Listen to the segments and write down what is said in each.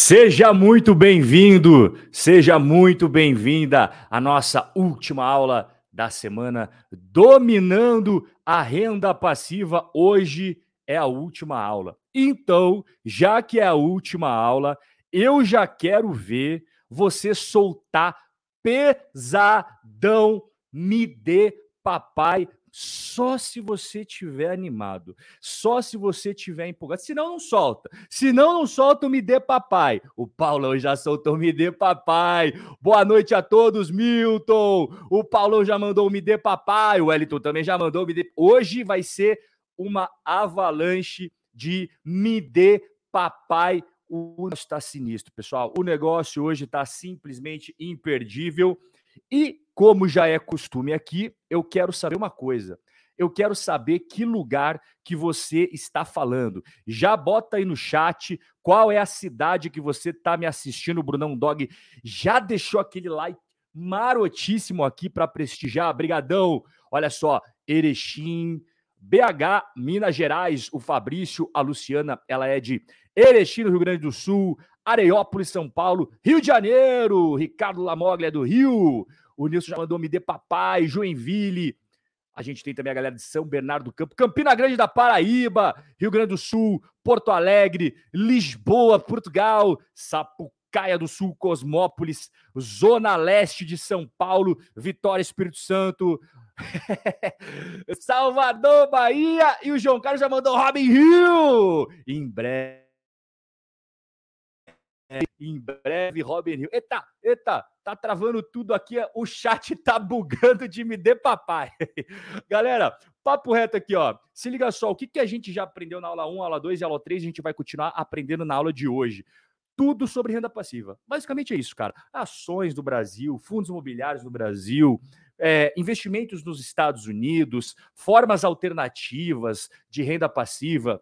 Seja muito bem-vindo, seja muito bem-vinda à nossa última aula da semana, dominando a renda passiva. Hoje é a última aula. Então, já que é a última aula, eu já quero ver você soltar pesadão. Me dê papai só se você tiver animado, só se você tiver empolgado. Senão, não solta. Senão, não solta o Me Dê Papai. O Paulão já soltou Me Dê Papai. Boa noite a todos, Milton. O Paulão já mandou Me Dê Papai. O Wellington também já mandou Me Dê. Hoje vai ser uma avalanche de Me Dê Papai. O negócio está sinistro, pessoal. O negócio hoje está simplesmente imperdível. E como já é costume aqui, eu quero saber uma coisa. Eu quero saber que lugar que você está falando. Já bota aí no chat qual é a cidade que você está me assistindo, Brunão Dog. Já deixou aquele like marotíssimo aqui para prestigiar. Brigadão. Olha só, Erechim, BH, Minas Gerais, o Fabrício, a Luciana, ela é de Erechim, no Rio Grande do Sul, Areópolis, São Paulo, Rio de Janeiro, Ricardo Lamoglia é do Rio, o Nilson já mandou me dê papai, Joinville. A gente tem também a galera de São Bernardo do Campo, Campina Grande da Paraíba, Rio Grande do Sul, Porto Alegre, Lisboa, Portugal, Sapucaia do Sul, Cosmópolis, Zona Leste de São Paulo, Vitória, Espírito Santo, Salvador, Bahia e o João Carlos já mandou Robin Hill. Em breve em breve, Robin Hill. Eita, eita, tá travando tudo aqui. O chat tá bugando de me dê papai. Galera, papo reto aqui, ó. Se liga só, o que, que a gente já aprendeu na aula 1, aula 2 e aula 3, a gente vai continuar aprendendo na aula de hoje. Tudo sobre renda passiva. Basicamente é isso, cara. Ações do Brasil, fundos imobiliários no Brasil, é, investimentos nos Estados Unidos, formas alternativas de renda passiva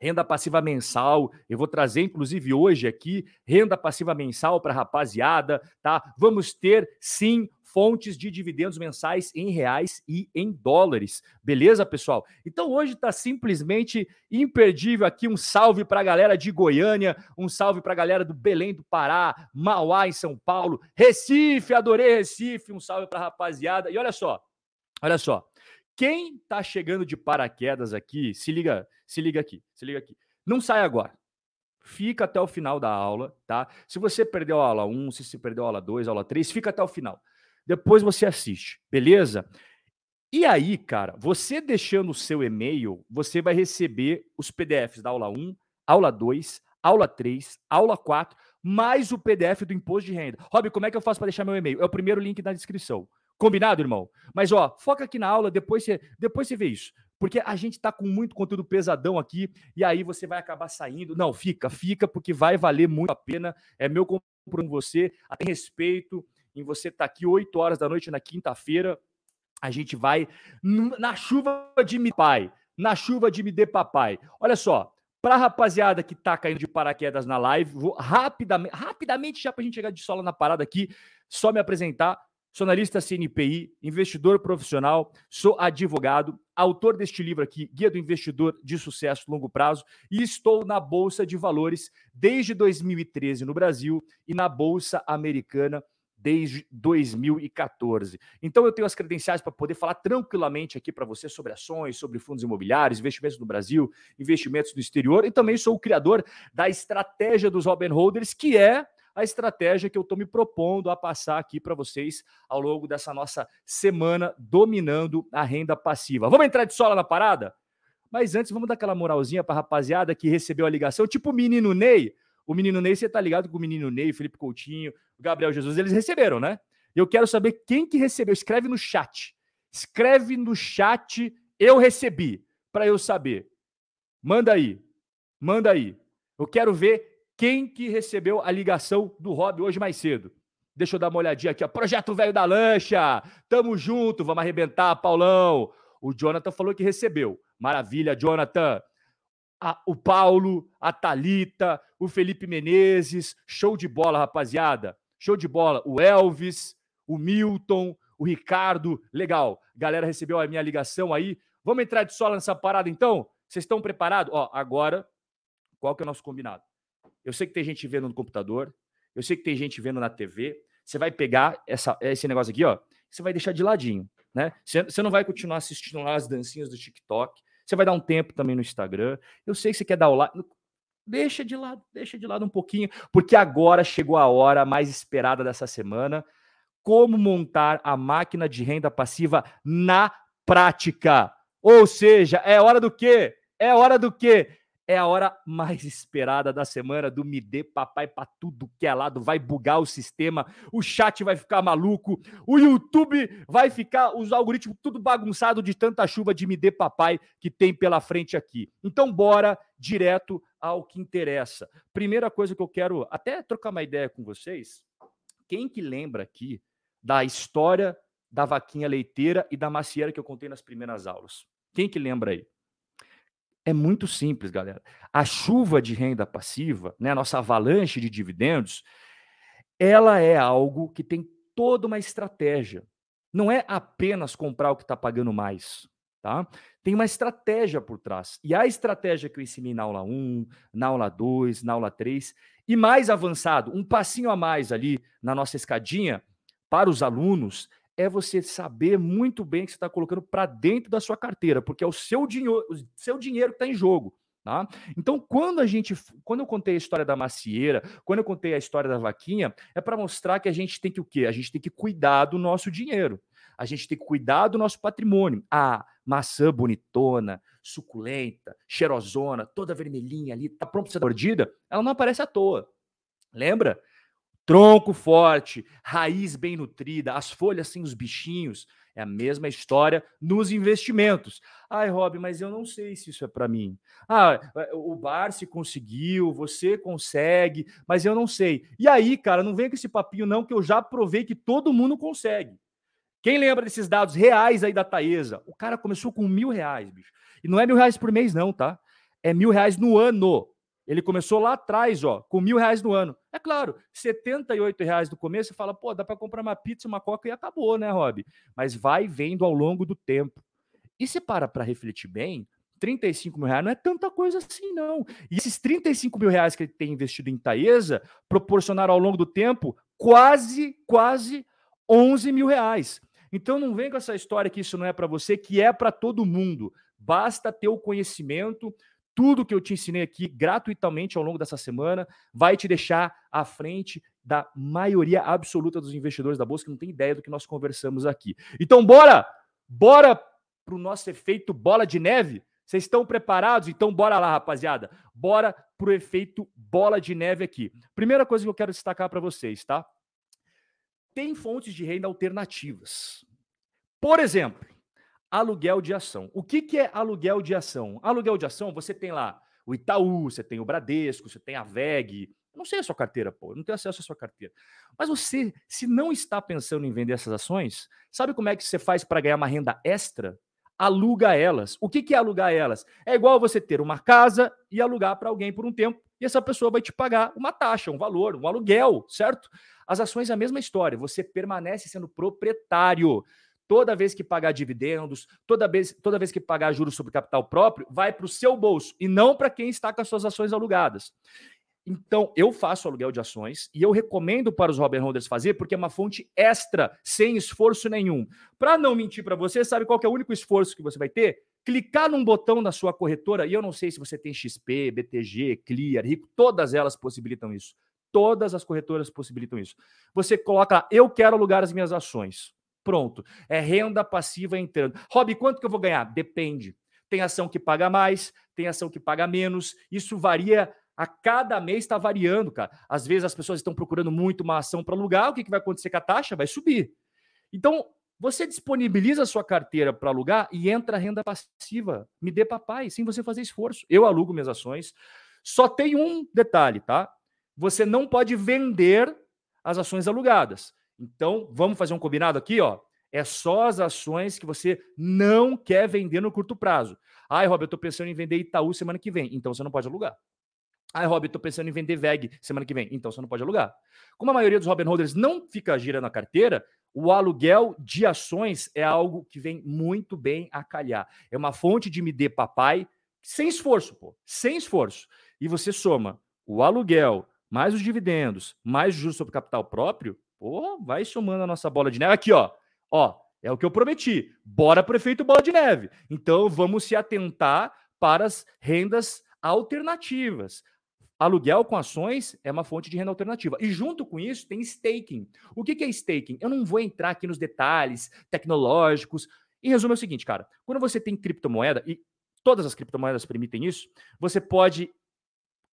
renda passiva mensal. Eu vou trazer, inclusive, hoje aqui, renda passiva mensal para rapaziada, tá? Vamos ter, sim, fontes de dividendos mensais em reais e em dólares. Beleza, pessoal? Então hoje está simplesmente imperdível aqui um salve para a galera de Goiânia, um salve para a galera do Belém do Pará, Mauá em São Paulo, Recife, adorei Recife, um salve para a rapaziada. E olha só, olha só, quem está chegando de paraquedas aqui, se liga, se liga aqui, se liga aqui. Não sai agora. Fica até o final da aula, tá? Se você perdeu a aula 1, se você perdeu a aula 2, a aula 3, fica até o final. Depois você assiste, beleza? E aí, cara, você deixando o seu e-mail, você vai receber os PDFs da aula 1, aula 2, aula 3, aula 4, mais o PDF do imposto de renda. Rob, como é que eu faço para deixar meu e-mail? É o primeiro link na descrição. Combinado, irmão? Mas, ó, foca aqui na aula, depois você, depois você vê isso. Porque a gente tá com muito conteúdo pesadão aqui e aí você vai acabar saindo. Não, fica, fica, porque vai valer muito a pena. É meu compromisso com você, até respeito em você estar tá aqui 8 horas da noite na quinta-feira. A gente vai na chuva de me pai, na chuva de me dê papai. Olha só, para rapaziada que tá caindo de paraquedas na live, vou rapidamente, rapidamente já para a gente chegar de sola na parada aqui, só me apresentar. Sou analista CNPI, investidor profissional, sou advogado, autor deste livro aqui, Guia do Investidor de Sucesso Longo Prazo, e estou na Bolsa de Valores desde 2013 no Brasil e na Bolsa Americana desde 2014. Então eu tenho as credenciais para poder falar tranquilamente aqui para você sobre ações, sobre fundos imobiliários, investimentos no Brasil, investimentos no exterior e também sou o criador da estratégia dos Robin Holders, que é a estratégia que eu estou me propondo a passar aqui para vocês ao longo dessa nossa semana dominando a renda passiva. Vamos entrar de sola na parada? Mas antes, vamos dar aquela moralzinha para a rapaziada que recebeu a ligação, tipo o menino Ney. O menino Ney, você tá ligado com o menino Ney, Felipe Coutinho, Gabriel Jesus, eles receberam, né? Eu quero saber quem que recebeu. Escreve no chat. Escreve no chat, eu recebi, para eu saber. Manda aí. Manda aí. Eu quero ver quem que recebeu a ligação do Rob hoje mais cedo. Deixa eu dar uma olhadinha aqui, ó. Projeto Velho da Lancha. Tamo junto, vamos arrebentar, Paulão. O Jonathan falou que recebeu. Maravilha, Jonathan. A, o Paulo, a Talita, o Felipe Menezes. Show de bola, rapaziada. Show de bola. O Elvis, o Milton, o Ricardo. Legal. Galera recebeu a minha ligação aí. Vamos entrar de sola nessa parada então? Vocês estão preparados? Ó, agora, qual que é o nosso combinado? Eu sei que tem gente vendo no computador, eu sei que tem gente vendo na TV. Você vai pegar essa, esse negócio aqui, ó, você vai deixar de ladinho, né? Você, você não vai continuar assistindo lá as dancinhas do TikTok. Você vai dar um tempo também no Instagram. Eu sei que você quer dar o like. Deixa de lado, deixa de lado um pouquinho, porque agora chegou a hora mais esperada dessa semana. Como montar a máquina de renda passiva na prática. Ou seja, é hora do quê? É hora do quê? É a hora mais esperada da semana do Me Dê Papai para tudo que é lado. Vai bugar o sistema, o chat vai ficar maluco, o YouTube vai ficar, os algoritmos tudo bagunçado de tanta chuva de Me Dê Papai que tem pela frente aqui. Então, bora direto ao que interessa. Primeira coisa que eu quero até trocar uma ideia com vocês. Quem que lembra aqui da história da vaquinha leiteira e da macieira que eu contei nas primeiras aulas? Quem que lembra aí? É muito simples, galera. A chuva de renda passiva, né, a nossa avalanche de dividendos, ela é algo que tem toda uma estratégia. Não é apenas comprar o que está pagando mais. Tá? Tem uma estratégia por trás. E a estratégia que eu ensinei na aula 1, na aula 2, na aula 3, e mais avançado, um passinho a mais ali na nossa escadinha, para os alunos, é você saber muito bem que você está colocando para dentro da sua carteira, porque é o seu dinheiro, o seu dinheiro que está em jogo. Tá? Então, quando a gente, quando eu contei a história da macieira, quando eu contei a história da vaquinha, é para mostrar que a gente tem que o quê? A gente tem que cuidar do nosso dinheiro. A gente tem que cuidar do nosso patrimônio. A maçã bonitona, suculenta, cheirosona, toda vermelhinha ali, tá pronta para ser mordida, ela não aparece à toa. Lembra? Tronco forte, raiz bem nutrida, as folhas sem os bichinhos. É a mesma história nos investimentos. Ai, Rob, mas eu não sei se isso é para mim. Ah, o Barsi conseguiu, você consegue, mas eu não sei. E aí, cara, não vem com esse papinho não, que eu já provei que todo mundo consegue. Quem lembra desses dados reais aí da Taesa? O cara começou com mil reais, bicho. E não é mil reais por mês, não, tá? É mil reais no ano. Ele começou lá atrás, ó, com mil reais no ano. É claro, 78 reais no começo, você fala, pô, dá para comprar uma pizza, uma coca e acabou, né, Rob? Mas vai vendo ao longo do tempo. E se para para refletir bem, 35 mil reais não é tanta coisa assim, não. E esses 35 mil reais que ele tem investido em Taesa proporcionaram ao longo do tempo quase, quase 11 mil reais. Então não vem com essa história que isso não é para você, que é para todo mundo. Basta ter o conhecimento, tudo que eu te ensinei aqui gratuitamente ao longo dessa semana vai te deixar à frente da maioria absoluta dos investidores da bolsa que não tem ideia do que nós conversamos aqui. Então, bora! Bora para o nosso efeito bola de neve? Vocês estão preparados? Então, bora lá, rapaziada. Bora para o efeito bola de neve aqui. Primeira coisa que eu quero destacar para vocês, tá? Tem fontes de renda alternativas. Por exemplo, aluguel de ação. O que, que é aluguel de ação? Aluguel de ação, você tem lá o Itaú, você tem o Bradesco, você tem a VEG. não sei a sua carteira, pô, não tenho acesso à sua carteira. Mas você, se não está pensando em vender essas ações, sabe como é que você faz para ganhar uma renda extra? Aluga elas. O que, que é alugar elas? É igual você ter uma casa e alugar para alguém por um tempo, e essa pessoa vai te pagar uma taxa, um valor, um aluguel, certo? As ações é a mesma história, você permanece sendo proprietário toda vez que pagar dividendos, toda vez, toda vez que pagar juros sobre capital próprio, vai para o seu bolso e não para quem está com as suas ações alugadas. Então, eu faço aluguel de ações e eu recomendo para os Robin Holders fazer porque é uma fonte extra, sem esforço nenhum. Para não mentir para você, sabe qual é o único esforço que você vai ter? Clicar num botão na sua corretora, e eu não sei se você tem XP, BTG, Clear, Rico, todas elas possibilitam isso. Todas as corretoras possibilitam isso. Você coloca lá, eu quero alugar as minhas ações. Pronto. É renda passiva entrando. Rob, quanto que eu vou ganhar? Depende. Tem ação que paga mais, tem ação que paga menos. Isso varia a cada mês está variando, cara. Às vezes as pessoas estão procurando muito uma ação para alugar, o que, que vai acontecer com a taxa? Vai subir. Então, você disponibiliza a sua carteira para alugar e entra a renda passiva. Me dê papai, sem você fazer esforço. Eu alugo minhas ações. Só tem um detalhe, tá? Você não pode vender as ações alugadas. Então, vamos fazer um combinado aqui, ó. É só as ações que você não quer vender no curto prazo. Ai, Rob, eu estou pensando em vender Itaú semana que vem. Então você não pode alugar. Ai, Rob, eu estou pensando em vender VEG semana que vem. Então você não pode alugar. Como a maioria dos Robin Holders não fica girando a carteira, o aluguel de ações é algo que vem muito bem a calhar. É uma fonte de me dê papai sem esforço, pô. Sem esforço. E você soma o aluguel, mais os dividendos, mais o juros sobre capital próprio, porra, vai somando a nossa bola de neve. Aqui, ó. Ó, é o que eu prometi. Bora, prefeito Bola de Neve. Então, vamos se atentar para as rendas alternativas. Aluguel com ações é uma fonte de renda alternativa. E junto com isso tem staking. O que é staking? Eu não vou entrar aqui nos detalhes tecnológicos. Em resumo, é o seguinte, cara: quando você tem criptomoeda, e todas as criptomoedas permitem isso, você pode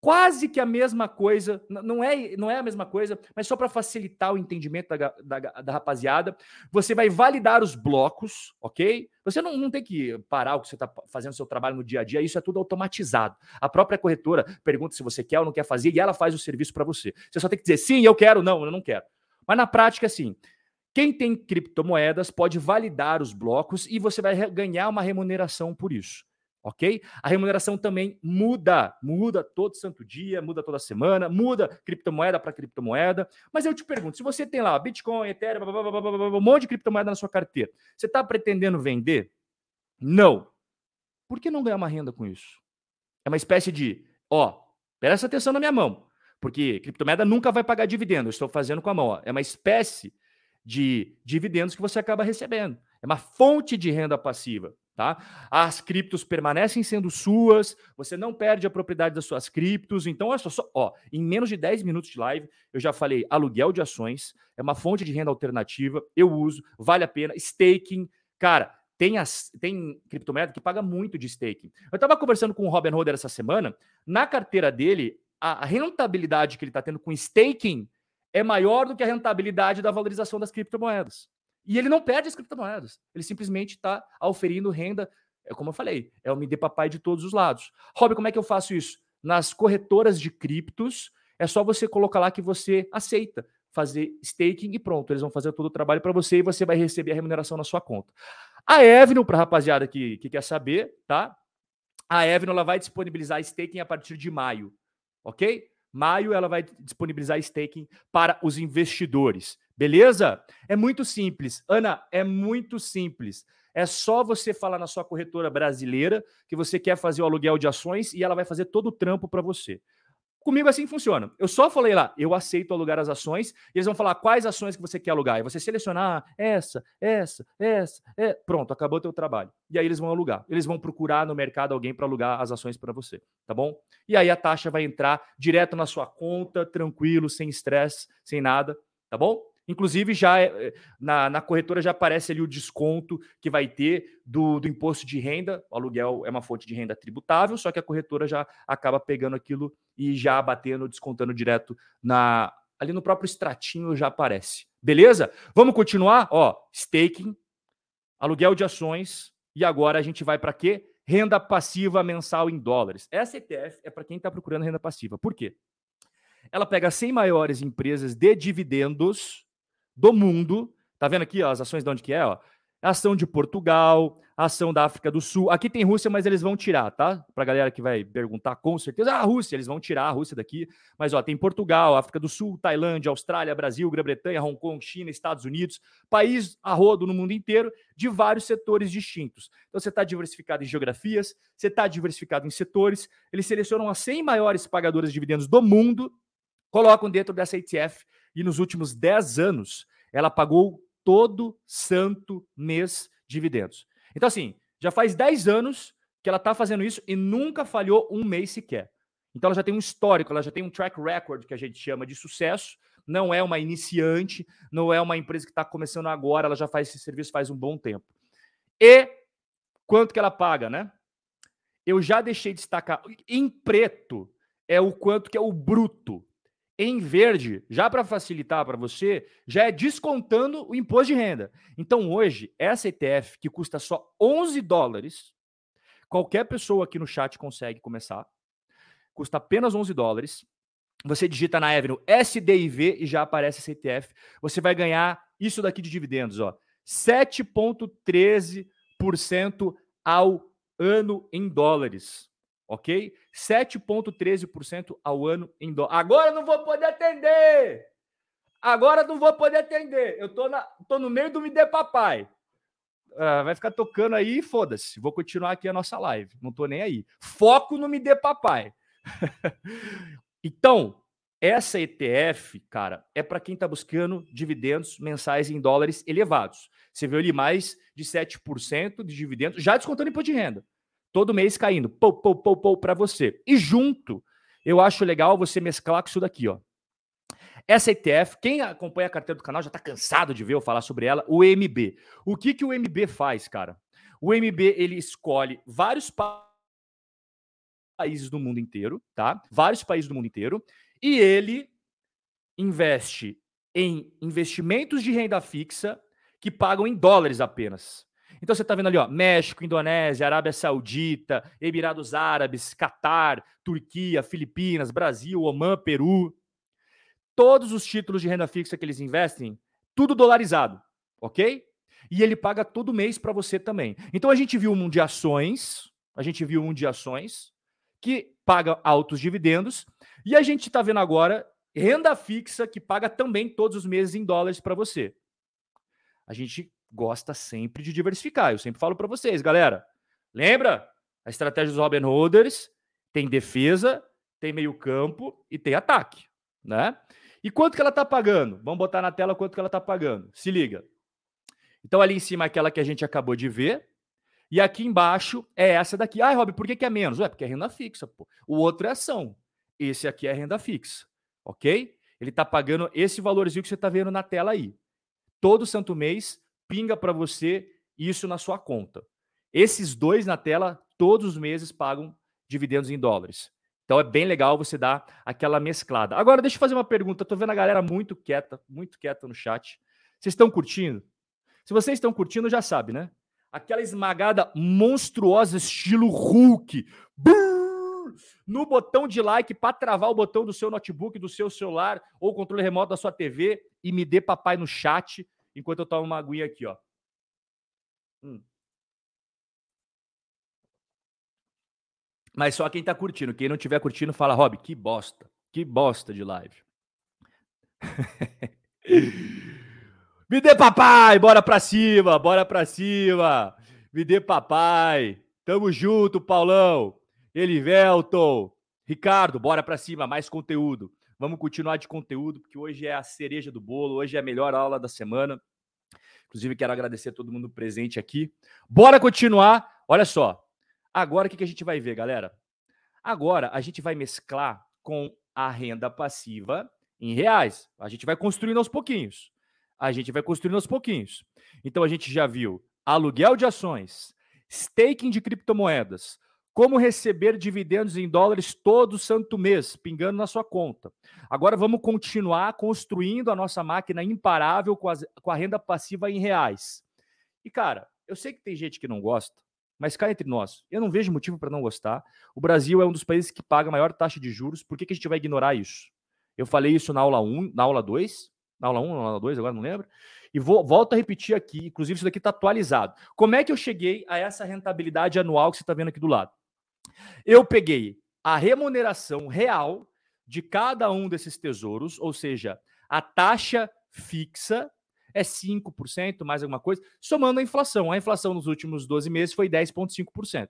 quase que a mesma coisa, não é, não é a mesma coisa, mas só para facilitar o entendimento da, da, da, rapaziada, você vai validar os blocos, ok? Você não, não tem que parar o que você está fazendo seu trabalho no dia a dia, isso é tudo automatizado. A própria corretora pergunta se você quer ou não quer fazer e ela faz o serviço para você. Você só tem que dizer sim, eu quero, não, eu não quero. Mas na prática, sim. Quem tem criptomoedas pode validar os blocos e você vai ganhar uma remuneração por isso ok? A remuneração também muda, muda todo santo dia, muda toda semana, muda criptomoeda para criptomoeda. Mas eu te pergunto, se você tem lá Bitcoin, Ethereum, blá, blá, blá, um monte de criptomoeda na sua carteira, você está pretendendo vender? Não. Por que não ganhar uma renda com isso? É uma espécie de, ó, presta atenção na minha mão, porque criptomoeda nunca vai pagar dividendo, eu estou fazendo com a mão, ó. É uma espécie de dividendos que você acaba recebendo. É uma fonte de renda passiva. Tá? As criptos permanecem sendo suas, você não perde a propriedade das suas criptos. Então, olha só, ó, em menos de 10 minutos de live, eu já falei aluguel de ações, é uma fonte de renda alternativa, eu uso, vale a pena. Staking, cara, tem, as, tem criptomoeda que paga muito de staking. Eu estava conversando com o Robin Hood essa semana, na carteira dele, a rentabilidade que ele está tendo com staking é maior do que a rentabilidade da valorização das criptomoedas. E ele não perde as criptomoedas. Ele simplesmente está auferindo renda, é como eu falei, é o me dê papai de todos os lados. Rob, como é que eu faço isso? Nas corretoras de criptos, é só você colocar lá que você aceita fazer staking e pronto. Eles vão fazer todo o trabalho para você e você vai receber a remuneração na sua conta. A Evno, para rapaziada que, que quer saber, tá? A Evno ela vai disponibilizar staking a partir de maio, ok? Maio ela vai disponibilizar staking para os investidores. Beleza? É muito simples. Ana, é muito simples. É só você falar na sua corretora brasileira que você quer fazer o aluguel de ações e ela vai fazer todo o trampo para você. Comigo assim funciona. Eu só falei lá, eu aceito alugar as ações, e eles vão falar quais ações que você quer alugar. E você selecionar essa, essa, essa, é. Pronto, acabou o teu trabalho. E aí eles vão alugar. Eles vão procurar no mercado alguém para alugar as ações para você, tá bom? E aí a taxa vai entrar direto na sua conta, tranquilo, sem estresse, sem nada, tá bom? Inclusive, já é, na, na corretora já aparece ali o desconto que vai ter do, do imposto de renda. O aluguel é uma fonte de renda tributável, só que a corretora já acaba pegando aquilo e já batendo, descontando direto na ali no próprio extratinho já aparece. Beleza? Vamos continuar? Ó, staking, aluguel de ações e agora a gente vai para quê? Renda passiva mensal em dólares. Essa ETF é para quem está procurando renda passiva. Por quê? Ela pega 100 maiores empresas de dividendos do mundo. Tá vendo aqui ó, as ações de onde que é? Ó? Ação de Portugal, ação da África do Sul. Aqui tem Rússia, mas eles vão tirar, tá? Para galera que vai perguntar com certeza. Ah, Rússia, eles vão tirar a Rússia daqui. Mas ó, tem Portugal, África do Sul, Tailândia, Austrália, Brasil, Grã-Bretanha, Hong Kong, China, Estados Unidos, país a rodo no mundo inteiro, de vários setores distintos. Então você está diversificado em geografias, você está diversificado em setores. Eles selecionam as 100 maiores pagadoras de dividendos do mundo, colocam dentro dessa ETF e nos últimos 10 anos ela pagou todo santo mês dividendos. Então, assim, já faz 10 anos que ela está fazendo isso e nunca falhou um mês sequer. Então, ela já tem um histórico, ela já tem um track record que a gente chama de sucesso. Não é uma iniciante, não é uma empresa que está começando agora, ela já faz esse serviço faz um bom tempo. E quanto que ela paga, né? Eu já deixei de destacar. Em preto é o quanto que é o bruto. Em verde, já para facilitar para você, já é descontando o imposto de renda. Então hoje, essa ETF que custa só 11 dólares, qualquer pessoa aqui no chat consegue começar, custa apenas 11 dólares. Você digita na Avenue SDIV e já aparece esse ETF. Você vai ganhar isso daqui de dividendos, ó, 7.13% ao ano em dólares ok? 7,13% ao ano em dólar. Agora não vou poder atender! Agora não vou poder atender. Eu tô, na, tô no meio do Me Dê Papai. Uh, vai ficar tocando aí, foda-se. Vou continuar aqui a nossa live. Não tô nem aí. Foco no Me Dê Papai. Então, essa ETF, cara, é para quem está buscando dividendos mensais em dólares elevados. Você viu ali mais de 7% de dividendos, já descontando imposto de renda. Todo mês caindo, pou, pou, pou, pou para você. E junto, eu acho legal você mesclar com isso daqui, ó. Essa ETF, quem acompanha a carteira do canal já está cansado de ver eu falar sobre ela, o MB. O que, que o MB faz, cara? O MB ele escolhe vários países do mundo inteiro, tá? Vários países do mundo inteiro, e ele investe em investimentos de renda fixa que pagam em dólares apenas. Então você está vendo ali, ó, México, Indonésia, Arábia Saudita, Emirados Árabes, Catar, Turquia, Filipinas, Brasil, Omã, Peru. Todos os títulos de renda fixa que eles investem, tudo dolarizado, ok? E ele paga todo mês para você também. Então a gente viu um de ações, a gente viu um de ações que paga altos dividendos, e a gente está vendo agora renda fixa que paga também todos os meses em dólares para você. A gente gosta sempre de diversificar. Eu sempre falo para vocês, galera. Lembra? A estratégia dos Robin Holders tem defesa, tem meio-campo e tem ataque, né? E quanto que ela está pagando? Vamos botar na tela quanto que ela está pagando. Se liga. Então, ali em cima é aquela que a gente acabou de ver. E aqui embaixo é essa daqui. Ah, Rob, por que, que é menos? Ué, porque é renda fixa. Pô. O outro é ação. Esse aqui é renda fixa. Ok? Ele está pagando esse valorzinho que você está vendo na tela aí. Todo santo mês pinga para você isso na sua conta. Esses dois na tela, todos os meses pagam dividendos em dólares. Então é bem legal você dar aquela mesclada. Agora, deixa eu fazer uma pergunta. Estou vendo a galera muito quieta, muito quieta no chat. Vocês estão curtindo? Se vocês estão curtindo, já sabe, né? Aquela esmagada monstruosa, estilo Hulk. No botão de like para travar o botão do seu notebook, do seu celular ou controle remoto da sua TV e me dê papai no chat enquanto eu tomo uma aguinha aqui, ó. Hum. Mas só quem tá curtindo. Quem não tiver curtindo, fala, Rob, que bosta. Que bosta de live. Me dê papai, bora pra cima, bora pra cima. Me dê papai. Tamo junto, Paulão. Elivelton. Ricardo, bora pra cima, mais conteúdo. Vamos continuar de conteúdo, porque hoje é a cereja do bolo, hoje é a melhor aula da semana. Inclusive, quero agradecer a todo mundo presente aqui. Bora continuar. Olha só. Agora o que a gente vai ver, galera? Agora a gente vai mesclar com a renda passiva em reais. A gente vai construindo aos pouquinhos a gente vai construindo aos pouquinhos. Então a gente já viu aluguel de ações, staking de criptomoedas, como receber dividendos em dólares todo santo mês, pingando na sua conta. Agora vamos continuar construindo a nossa máquina imparável com, as, com a renda passiva em reais. E cara, eu sei que tem gente que não gosta, mas cá entre nós, eu não vejo motivo para não gostar. O Brasil é um dos países que paga a maior taxa de juros. Por que, que a gente vai ignorar isso? Eu falei isso na aula 1, na aula 2, na aula 1, na aula 2, agora não lembro. E vou, volto a repetir aqui, inclusive isso daqui está atualizado. Como é que eu cheguei a essa rentabilidade anual que você está vendo aqui do lado? Eu peguei a remuneração real de cada um desses tesouros, ou seja, a taxa fixa é 5%, mais alguma coisa, somando a inflação. A inflação nos últimos 12 meses foi 10,5%.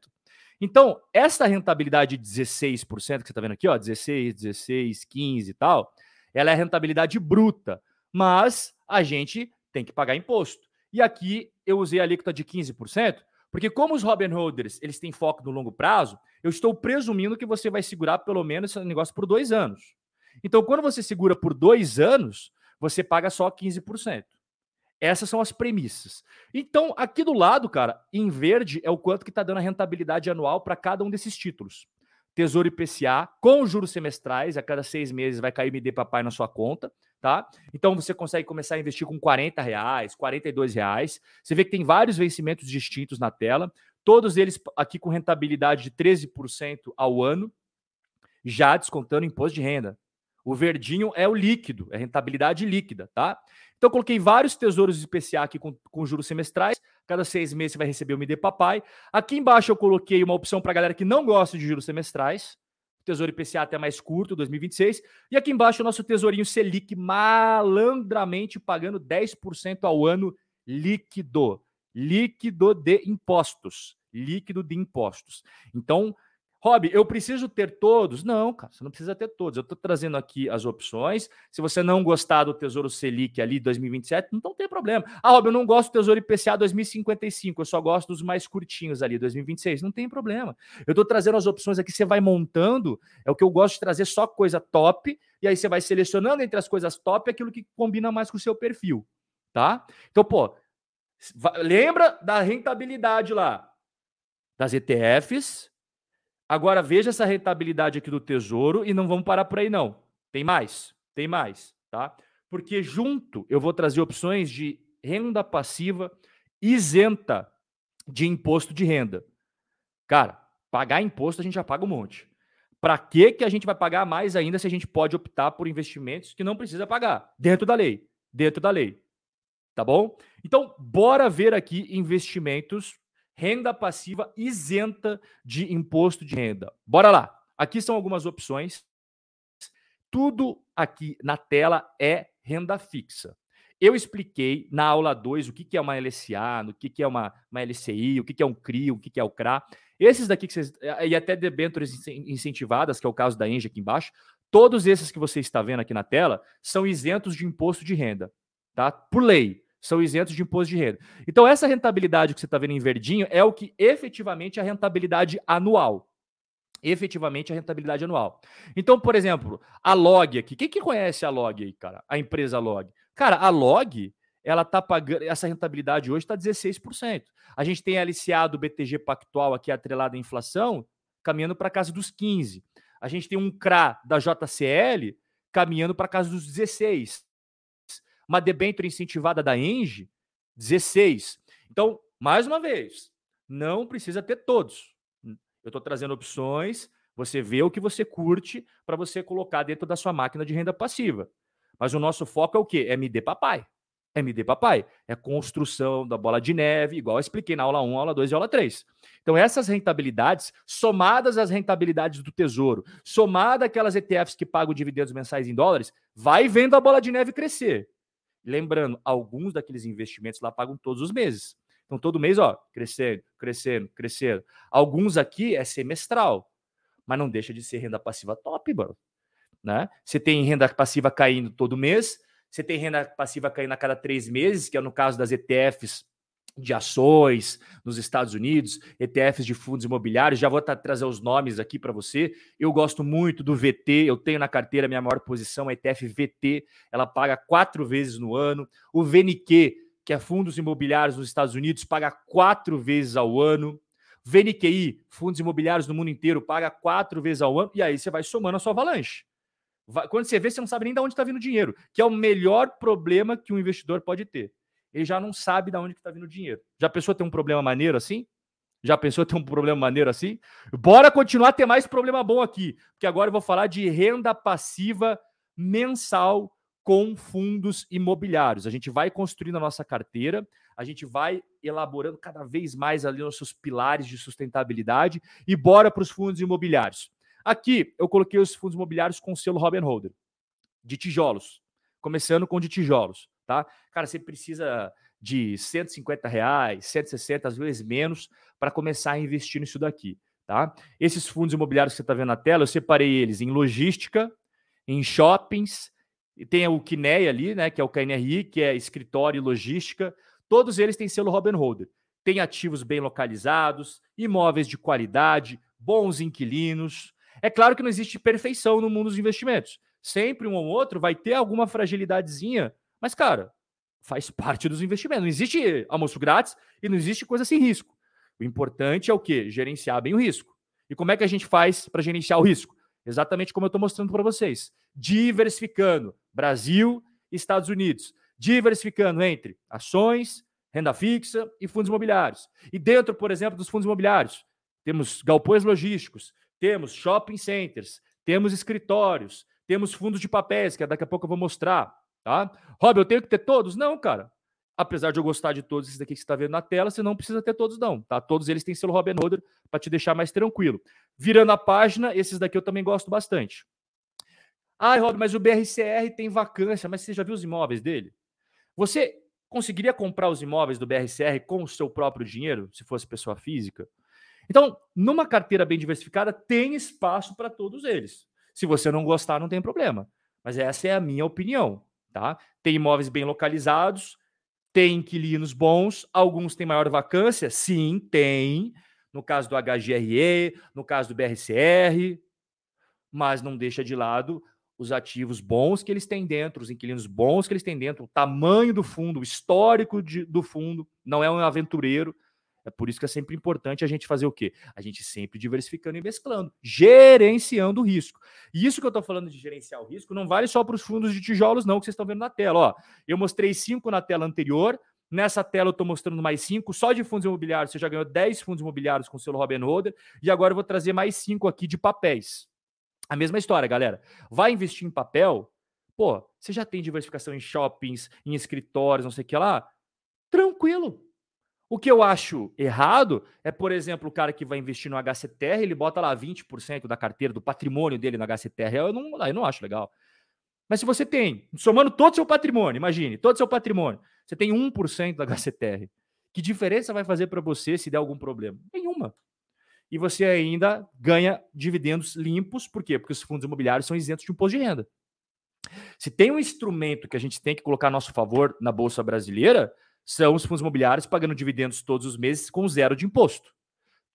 Então, essa rentabilidade de 16% que você está vendo aqui, ó, 16, 16, 15 e tal, ela é rentabilidade bruta mas a gente tem que pagar imposto. E aqui eu usei a alíquota de 15%, porque como os Robin Holders eles têm foco no longo prazo, eu estou presumindo que você vai segurar pelo menos esse negócio por dois anos. Então, quando você segura por dois anos, você paga só 15%. Essas são as premissas. Então, aqui do lado, cara, em verde é o quanto que está dando a rentabilidade anual para cada um desses títulos. Tesouro IPCA, com juros semestrais, a cada seis meses vai cair MD Papai na sua conta tá? Então você consegue começar a investir com 40 reais, 42 reais. Você vê que tem vários vencimentos distintos na tela, todos eles aqui com rentabilidade de 13% ao ano, já descontando imposto de renda. O verdinho é o líquido, é rentabilidade líquida, tá? Então, coloquei vários tesouros IPCA aqui com, com juros semestrais. Cada seis meses você vai receber o MD Papai. Aqui embaixo eu coloquei uma opção para galera que não gosta de juros semestrais. Tesouro IPCA até mais curto, 2026. E aqui embaixo o nosso tesourinho Selic malandramente pagando 10% ao ano líquido. Líquido de impostos. Líquido de impostos. Então, Rob, eu preciso ter todos? Não, cara, você não precisa ter todos. Eu estou trazendo aqui as opções. Se você não gostar do Tesouro Selic ali 2027, não tem problema. Ah, Rob, eu não gosto do Tesouro IPCA 2055, eu só gosto dos mais curtinhos ali, 2026. Não tem problema. Eu estou trazendo as opções aqui, você vai montando. É o que eu gosto de trazer só coisa top, e aí você vai selecionando entre as coisas top aquilo que combina mais com o seu perfil, tá? Então, pô, lembra da rentabilidade lá das ETFs Agora veja essa rentabilidade aqui do Tesouro e não vamos parar por aí não. Tem mais, tem mais, tá? Porque junto eu vou trazer opções de renda passiva isenta de imposto de renda. Cara, pagar imposto a gente já paga um monte. Para que que a gente vai pagar mais ainda se a gente pode optar por investimentos que não precisa pagar dentro da lei, dentro da lei. Tá bom? Então, bora ver aqui investimentos renda passiva isenta de imposto de renda. Bora lá. Aqui são algumas opções. Tudo aqui na tela é renda fixa. Eu expliquei na aula 2 o que é uma LSA, o que é uma, uma LCI, o que é um CRI, o que é o CRA. Esses daqui que vocês. E até debêntures incentivadas, que é o caso da Engie aqui embaixo. Todos esses que você está vendo aqui na tela são isentos de imposto de renda, tá? Por lei são isentos de imposto de renda. Então, essa rentabilidade que você está vendo em verdinho é o que efetivamente é a rentabilidade anual. Efetivamente a rentabilidade anual. Então, por exemplo, a Log aqui. Quem que conhece a Log aí, cara? A empresa Log. Cara, a Log, ela tá pagando. Essa rentabilidade hoje está 16%. A gente tem a LCA do BTG Pactual aqui atrelada à inflação, caminhando para casa dos 15%. A gente tem um CRA da JCL caminhando para casa dos 16% uma debênture incentivada da Engie, 16. Então, mais uma vez, não precisa ter todos. Eu estou trazendo opções, você vê o que você curte para você colocar dentro da sua máquina de renda passiva. Mas o nosso foco é o quê? É MD papai. É MD papai. É construção da bola de neve, igual eu expliquei na aula 1, aula 2 e aula 3. Então, essas rentabilidades, somadas às rentabilidades do tesouro, somada aquelas ETFs que pagam dividendos mensais em dólares, vai vendo a bola de neve crescer. Lembrando, alguns daqueles investimentos lá pagam todos os meses. Então, todo mês, ó, crescendo, crescendo, crescendo. Alguns aqui é semestral, mas não deixa de ser renda passiva top, mano. Né? Você tem renda passiva caindo todo mês, você tem renda passiva caindo a cada três meses, que é no caso das ETFs de ações nos Estados Unidos, ETFs de fundos imobiliários. Já vou trazer os nomes aqui para você. Eu gosto muito do VT, eu tenho na carteira minha maior posição, a ETF VT, ela paga quatro vezes no ano. O VNQ, que é fundos imobiliários nos Estados Unidos, paga quatro vezes ao ano. VNQI, fundos imobiliários no mundo inteiro, paga quatro vezes ao ano. E aí você vai somando a sua avalanche. Quando você vê, você não sabe nem de onde está vindo o dinheiro, que é o melhor problema que um investidor pode ter ele já não sabe de onde está vindo o dinheiro. Já pensou ter um problema maneiro assim? Já pensou ter um problema maneiro assim? Bora continuar a ter mais problema bom aqui, porque agora eu vou falar de renda passiva mensal com fundos imobiliários. A gente vai construindo a nossa carteira, a gente vai elaborando cada vez mais ali nossos pilares de sustentabilidade e bora para os fundos imobiliários. Aqui eu coloquei os fundos imobiliários com selo Robin Holder, de tijolos, começando com de tijolos tá? Cara, você precisa de 150 reais, 160, às vezes menos, para começar a investir nisso daqui, tá? Esses fundos imobiliários que você está vendo na tela, eu separei eles em logística, em shoppings, e tem o Kinea ali, né, que é o KNRI, que é escritório e logística. Todos eles têm selo Robin Holder. Tem ativos bem localizados, imóveis de qualidade, bons inquilinos. É claro que não existe perfeição no mundo dos investimentos. Sempre um ou outro vai ter alguma fragilidadezinha mas, cara, faz parte dos investimentos. Não existe almoço grátis e não existe coisa sem risco. O importante é o quê? Gerenciar bem o risco. E como é que a gente faz para gerenciar o risco? Exatamente como eu estou mostrando para vocês. Diversificando Brasil e Estados Unidos. Diversificando entre ações, renda fixa e fundos imobiliários. E dentro, por exemplo, dos fundos imobiliários, temos galpões logísticos, temos shopping centers, temos escritórios, temos fundos de papéis, que daqui a pouco eu vou mostrar. Tá? Rob, eu tenho que ter todos? Não, cara. Apesar de eu gostar de todos esses daqui que você está vendo na tela, você não precisa ter todos, não. Tá? Todos eles têm selo Robin Holder para te deixar mais tranquilo. Virando a página, esses daqui eu também gosto bastante. Ah, Rob, mas o BRCR tem vacância, mas você já viu os imóveis dele? Você conseguiria comprar os imóveis do BRCR com o seu próprio dinheiro, se fosse pessoa física? Então, numa carteira bem diversificada, tem espaço para todos eles. Se você não gostar, não tem problema. Mas essa é a minha opinião, tá? Tem imóveis bem localizados, tem inquilinos bons, alguns têm maior vacância? Sim, tem. No caso do HGRE, no caso do BRCR, mas não deixa de lado os ativos bons que eles têm dentro, os inquilinos bons que eles têm dentro, o tamanho do fundo, o histórico de, do fundo, não é um aventureiro. É por isso que é sempre importante a gente fazer o quê? A gente sempre diversificando e mesclando, gerenciando o risco. E isso que eu estou falando de gerenciar o risco não vale só para os fundos de tijolos, não, que vocês estão vendo na tela. Ó, eu mostrei cinco na tela anterior, Nessa tela eu estou mostrando mais cinco. Só de fundos imobiliários, você já ganhou 10 fundos imobiliários com o selo Robin Holder. E agora eu vou trazer mais cinco aqui de papéis. A mesma história, galera. Vai investir em papel? Pô, você já tem diversificação em shoppings, em escritórios, não sei o que lá? Tranquilo. O que eu acho errado é, por exemplo, o cara que vai investir no HCTR, ele bota lá 20% da carteira, do patrimônio dele no HCTR. Eu não, eu não acho legal. Mas se você tem, somando todo o seu patrimônio, imagine, todo o seu patrimônio, você tem 1% da HCTR. Que diferença vai fazer para você se der algum problema? Nenhuma e você ainda ganha dividendos limpos. Por quê? Porque os fundos imobiliários são isentos de imposto de renda. Se tem um instrumento que a gente tem que colocar a nosso favor na Bolsa Brasileira, são os fundos imobiliários pagando dividendos todos os meses com zero de imposto.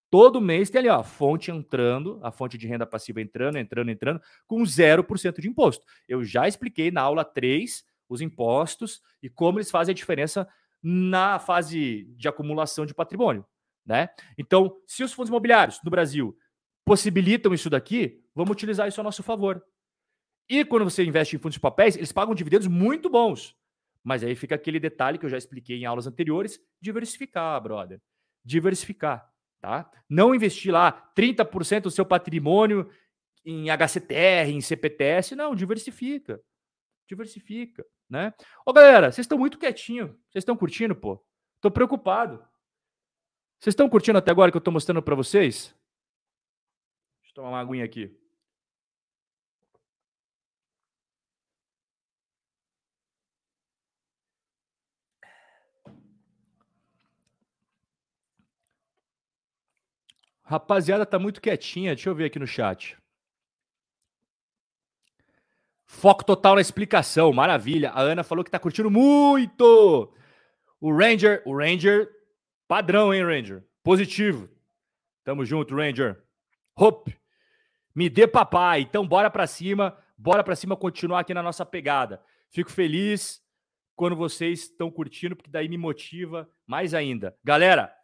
Todo mês tem ali ó, a fonte entrando, a fonte de renda passiva entrando, entrando, entrando, com 0% de imposto. Eu já expliquei na aula 3 os impostos e como eles fazem a diferença na fase de acumulação de patrimônio. Né? Então, se os fundos imobiliários no Brasil possibilitam isso daqui, vamos utilizar isso a nosso favor. E quando você investe em fundos de papéis, eles pagam dividendos muito bons. Mas aí fica aquele detalhe que eu já expliquei em aulas anteriores: diversificar, brother. Diversificar, tá? Não investir lá 30% do seu patrimônio em HCTR, em CPTS, não, diversifica. Diversifica, né? Ô, galera, vocês estão muito quietinho. Vocês estão curtindo, pô? Tô preocupado. Vocês estão curtindo até agora que eu estou mostrando para vocês? Deixa eu tomar uma aguinha aqui. Rapaziada, tá muito quietinha. Deixa eu ver aqui no chat. Foco total na explicação. Maravilha. A Ana falou que tá curtindo muito. O Ranger, o Ranger Padrão, hein, Ranger? Positivo. Tamo junto, Ranger. Hope. Me dê papai. Então, bora para cima. Bora para cima continuar aqui na nossa pegada. Fico feliz quando vocês estão curtindo, porque daí me motiva mais ainda. Galera,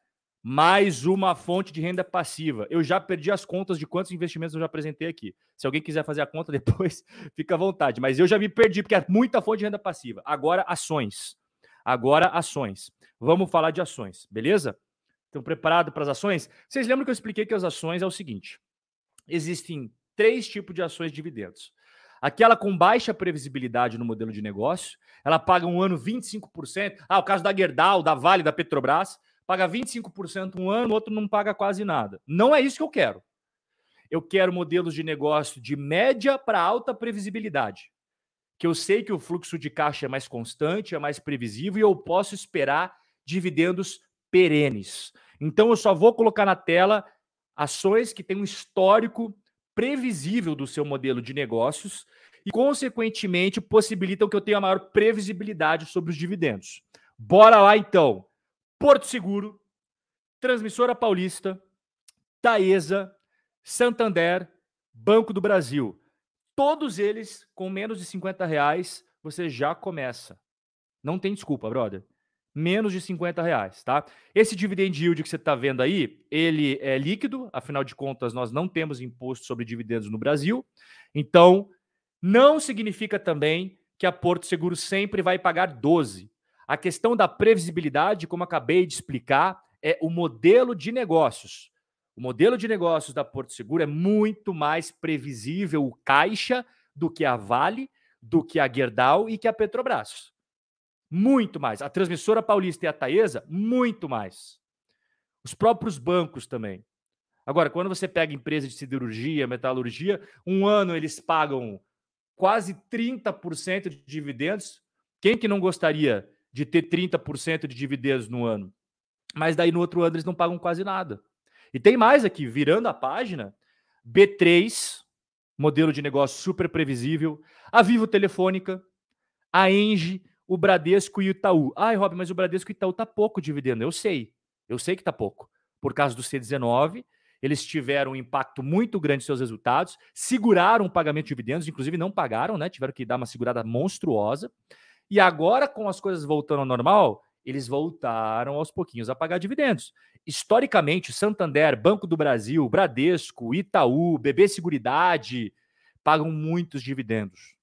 mais uma fonte de renda passiva. Eu já perdi as contas de quantos investimentos eu já apresentei aqui. Se alguém quiser fazer a conta depois, fica à vontade. Mas eu já me perdi, porque é muita fonte de renda passiva. Agora, ações. Agora, ações. Vamos falar de ações, beleza? Estão preparados para as ações? Vocês lembram que eu expliquei que as ações é o seguinte: existem três tipos de ações de dividendos. Aquela com baixa previsibilidade no modelo de negócio, ela paga um ano 25%. Ah, o caso da Gerdau, da Vale, da Petrobras, paga 25% um ano, outro não paga quase nada. Não é isso que eu quero. Eu quero modelos de negócio de média para alta previsibilidade. Que eu sei que o fluxo de caixa é mais constante, é mais previsível e eu posso esperar dividendos perenes. Então eu só vou colocar na tela ações que têm um histórico previsível do seu modelo de negócios e, consequentemente, possibilitam que eu tenha maior previsibilidade sobre os dividendos. Bora lá então. Porto Seguro, Transmissora Paulista, Taesa, Santander, Banco do Brasil. Todos eles com menos de 50 reais, você já começa. Não tem desculpa, brother menos de 50 reais, tá? Esse dividend yield que você está vendo aí, ele é líquido, afinal de contas, nós não temos imposto sobre dividendos no Brasil, então não significa também que a Porto Seguro sempre vai pagar 12. A questão da previsibilidade, como acabei de explicar, é o modelo de negócios. O modelo de negócios da Porto Seguro é muito mais previsível, o caixa, do que a Vale, do que a Gerdau e que a Petrobras. Muito mais. A transmissora paulista e a Taesa, muito mais. Os próprios bancos também. Agora, quando você pega empresa de siderurgia, metalurgia, um ano eles pagam quase 30% de dividendos. Quem que não gostaria de ter 30% de dividendos no ano? Mas daí no outro ano eles não pagam quase nada. E tem mais aqui, virando a página, B3, modelo de negócio super previsível, a Vivo Telefônica, a Engie, o Bradesco e o Itaú. Ai, Rob, mas o Bradesco e o Itaú tá pouco dividendo. Eu sei, eu sei que tá pouco. Por causa do C19, eles tiveram um impacto muito grande em seus resultados, seguraram o pagamento de dividendos, inclusive não pagaram, né? Tiveram que dar uma segurada monstruosa. E agora, com as coisas voltando ao normal, eles voltaram aos pouquinhos a pagar dividendos. Historicamente, Santander, Banco do Brasil, Bradesco, Itaú, BB Seguridade pagam muitos dividendos.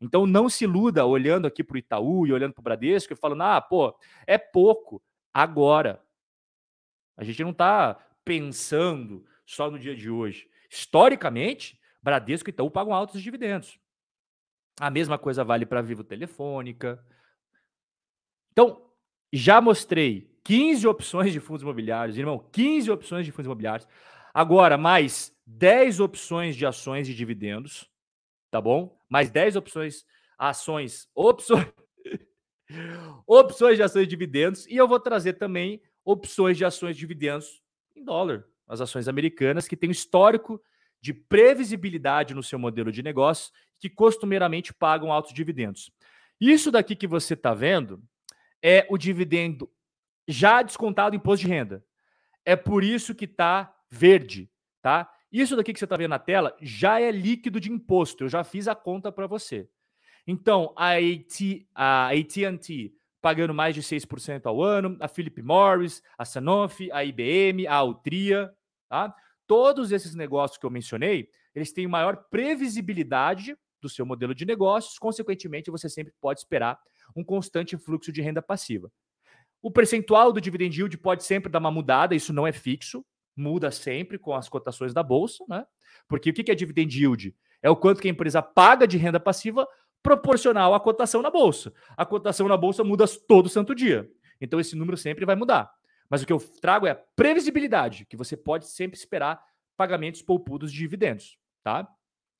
Então não se iluda olhando aqui para o Itaú e olhando para o Bradesco e falando, ah, pô, é pouco agora. A gente não está pensando só no dia de hoje. Historicamente, Bradesco e Itaú pagam altos dividendos. A mesma coisa vale para Vivo Telefônica. Então, já mostrei 15 opções de fundos imobiliários, irmão, 15 opções de fundos imobiliários. Agora, mais 10 opções de ações e dividendos, tá bom? Mais 10 opções, ações, opções, opções de ações e dividendos. E eu vou trazer também opções de ações e dividendos em dólar, as ações americanas, que têm histórico de previsibilidade no seu modelo de negócio, que costumeiramente pagam altos dividendos. Isso daqui que você está vendo é o dividendo já descontado imposto de renda. É por isso que está verde, tá? Isso daqui que você está vendo na tela já é líquido de imposto. Eu já fiz a conta para você. Então, a AT&T pagando mais de 6% ao ano, a Philip Morris, a Sanofi, a IBM, a Altria, tá? Todos esses negócios que eu mencionei, eles têm maior previsibilidade do seu modelo de negócios, consequentemente, você sempre pode esperar um constante fluxo de renda passiva. O percentual do dividend yield pode sempre dar uma mudada, isso não é fixo, muda sempre com as cotações da bolsa, né? Porque o que é dividend yield? É o quanto que a empresa paga de renda passiva proporcional à cotação na bolsa. A cotação na bolsa muda todo santo dia. Então esse número sempre vai mudar. Mas o que eu trago é a previsibilidade, que você pode sempre esperar pagamentos poupudos de dividendos, tá?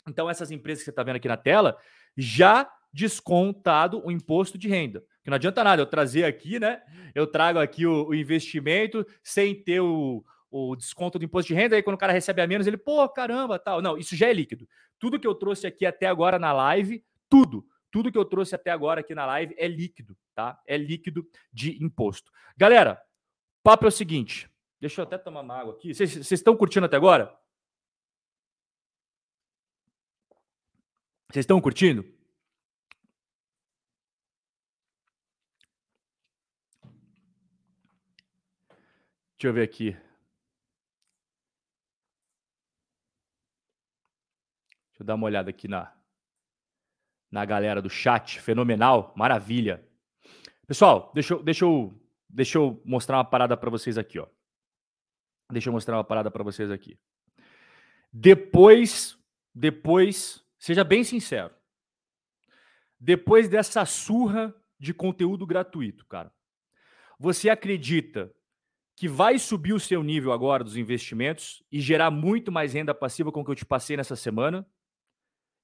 Então essas empresas que você está vendo aqui na tela já descontado o imposto de renda. Que não adianta nada eu trazer aqui, né? Eu trago aqui o, o investimento sem ter o, o desconto do imposto de renda, aí quando o cara recebe a menos, ele, pô, caramba, tal. Não, isso já é líquido. Tudo que eu trouxe aqui até agora na live, tudo, tudo que eu trouxe até agora aqui na live é líquido, tá? É líquido de imposto. Galera, papo é o seguinte, deixa eu até tomar uma água aqui. Vocês estão curtindo até agora? Vocês estão curtindo? Deixa eu ver aqui. Deixa eu dar uma olhada aqui na, na galera do chat. Fenomenal, maravilha. Pessoal, deixa eu, deixa eu, deixa eu mostrar uma parada para vocês aqui, ó. Deixa eu mostrar uma parada para vocês aqui. Depois, depois, seja bem sincero. Depois dessa surra de conteúdo gratuito, cara, você acredita que vai subir o seu nível agora dos investimentos e gerar muito mais renda passiva com o que eu te passei nessa semana,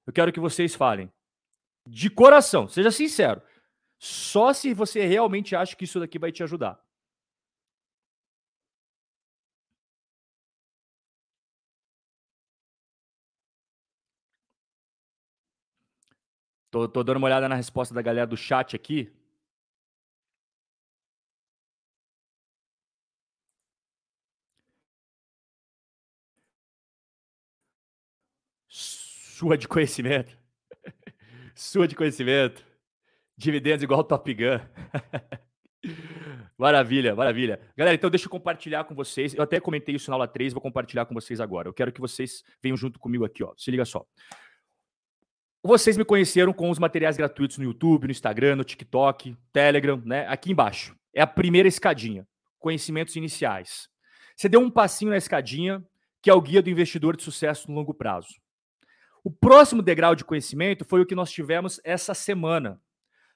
eu quero que vocês falem. De coração, seja sincero. Só se você realmente acha que isso daqui vai te ajudar. Tô, tô dando uma olhada na resposta da galera do chat aqui. Sua de conhecimento. Sua de conhecimento. Dividendos igual Top Gun. maravilha, maravilha. Galera, então deixa eu compartilhar com vocês. Eu até comentei isso na aula 3, vou compartilhar com vocês agora. Eu quero que vocês venham junto comigo aqui, ó. Se liga só. Vocês me conheceram com os materiais gratuitos no YouTube, no Instagram, no TikTok, Telegram, né? Aqui embaixo. É a primeira escadinha. Conhecimentos iniciais. Você deu um passinho na escadinha, que é o guia do investidor de sucesso no longo prazo. O próximo degrau de conhecimento foi o que nós tivemos essa semana,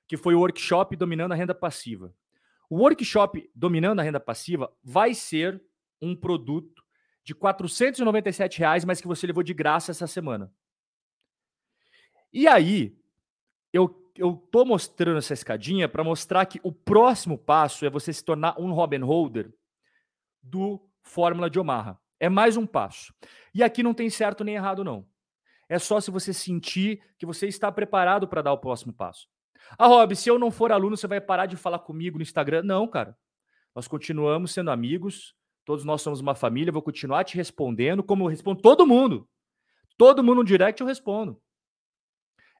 que foi o workshop Dominando a Renda Passiva. O workshop Dominando a Renda Passiva vai ser um produto de 497 reais, mas que você levou de graça essa semana. E aí, eu, eu tô mostrando essa escadinha para mostrar que o próximo passo é você se tornar um Robin Holder do fórmula de Omaha. É mais um passo. E aqui não tem certo nem errado, não. É só se você sentir que você está preparado para dar o próximo passo. Ah, Rob, se eu não for aluno, você vai parar de falar comigo no Instagram? Não, cara. Nós continuamos sendo amigos, todos nós somos uma família, vou continuar te respondendo, como eu respondo todo mundo. Todo mundo no direct eu respondo.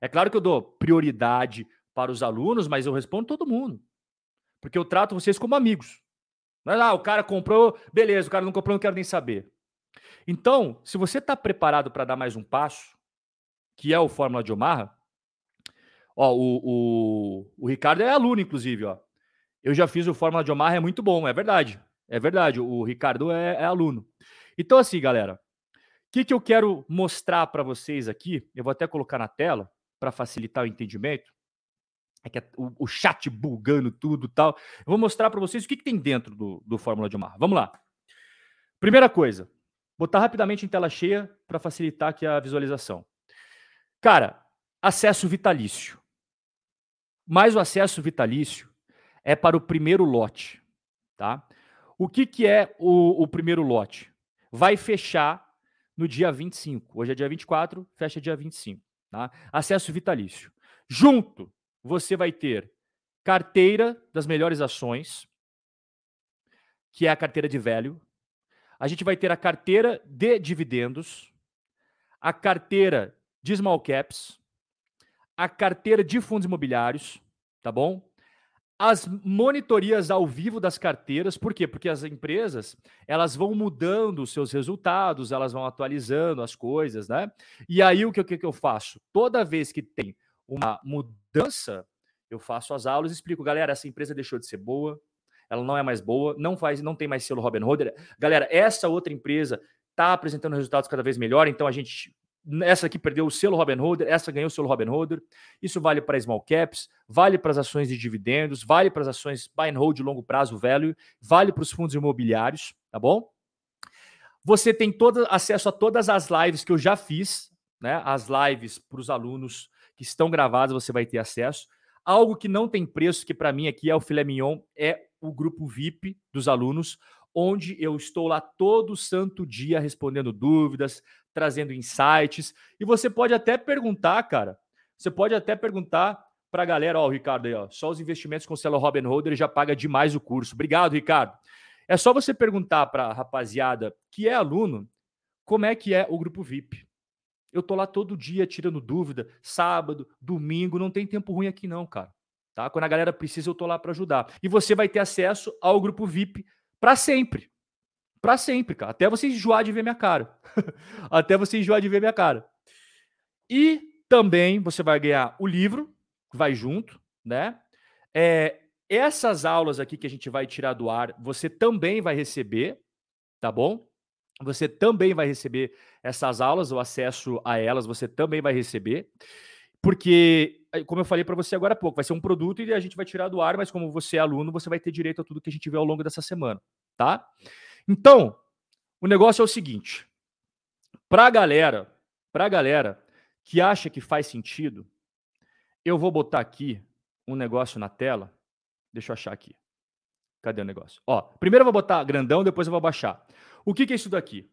É claro que eu dou prioridade para os alunos, mas eu respondo todo mundo. Porque eu trato vocês como amigos. Não é lá, ah, o cara comprou, beleza, o cara não comprou, não quero nem saber. Então, se você está preparado para dar mais um passo, que é o Fórmula de Omaha, ó, o, o, o Ricardo é aluno, inclusive, ó. Eu já fiz o Fórmula de Omaha, é muito bom, é verdade. É verdade, o Ricardo é, é aluno. Então, assim, galera, o que, que eu quero mostrar para vocês aqui, eu vou até colocar na tela para facilitar o entendimento é que é o, o, chat bugando tudo tal. Eu vou mostrar para vocês o que, que, tem dentro do, do Fórmula de Omar. Vamos lá. Primeira coisa, botar rapidamente em tela cheia para facilitar aqui a visualização. Cara, acesso vitalício. Mas o acesso vitalício é para o primeiro lote, tá? O que, que é o, o primeiro lote? Vai fechar no dia 25. Hoje é dia 24, fecha dia 25. Tá? Acesso vitalício. Junto você vai ter carteira das melhores ações, que é a carteira de velho. A gente vai ter a carteira de dividendos, a carteira de small caps, a carteira de fundos imobiliários, tá bom? As monitorias ao vivo das carteiras, por quê? Porque as empresas, elas vão mudando os seus resultados, elas vão atualizando as coisas, né? E aí o que, que eu faço? Toda vez que tem uma mudança, eu faço as aulas e explico, galera, essa empresa deixou de ser boa, ela não é mais boa, não faz, não tem mais selo Robin Hood. Galera, essa outra empresa está apresentando resultados cada vez melhor, então a gente essa aqui perdeu o selo Robin Hood, essa ganhou o selo Robin Hood. Isso vale para small caps, vale para as ações de dividendos, vale para as ações buy and hold de longo prazo, value, vale para os fundos imobiliários, tá bom? Você tem todo, acesso a todas as lives que eu já fiz, né? As lives para os alunos que estão gravadas, você vai ter acesso. Algo que não tem preço, que para mim aqui é o filé mignon, é o grupo VIP dos alunos, onde eu estou lá todo santo dia respondendo dúvidas, trazendo insights. E você pode até perguntar, cara, você pode até perguntar para a galera, ó, o Ricardo aí, ó, só os investimentos com o Celo Robin Holder já paga demais o curso. Obrigado, Ricardo. É só você perguntar para a rapaziada que é aluno como é que é o grupo VIP. Eu tô lá todo dia tirando dúvida, sábado, domingo, não tem tempo ruim aqui não, cara. Tá? Quando a galera precisa, eu tô lá para ajudar. E você vai ter acesso ao grupo VIP para sempre. Para sempre, cara. Até você enjoar de ver minha cara. Até você enjoar de ver minha cara. E também você vai ganhar o livro, que vai junto, né? É, essas aulas aqui que a gente vai tirar do ar, você também vai receber, tá bom? Você também vai receber essas aulas, o acesso a elas, você também vai receber. Porque, eh, como eu falei para você agora há pouco, vai ser um produto e a gente vai tirar do ar, mas como você é aluno, você vai ter direito a tudo que a gente vê ao longo dessa semana, tá? Então, o negócio é o seguinte: para galera, para galera que acha que faz sentido, eu vou botar aqui um negócio na tela. Deixa eu achar aqui. Cadê o negócio? Ó, primeiro eu vou botar grandão, depois eu vou baixar. O que, que é isso daqui?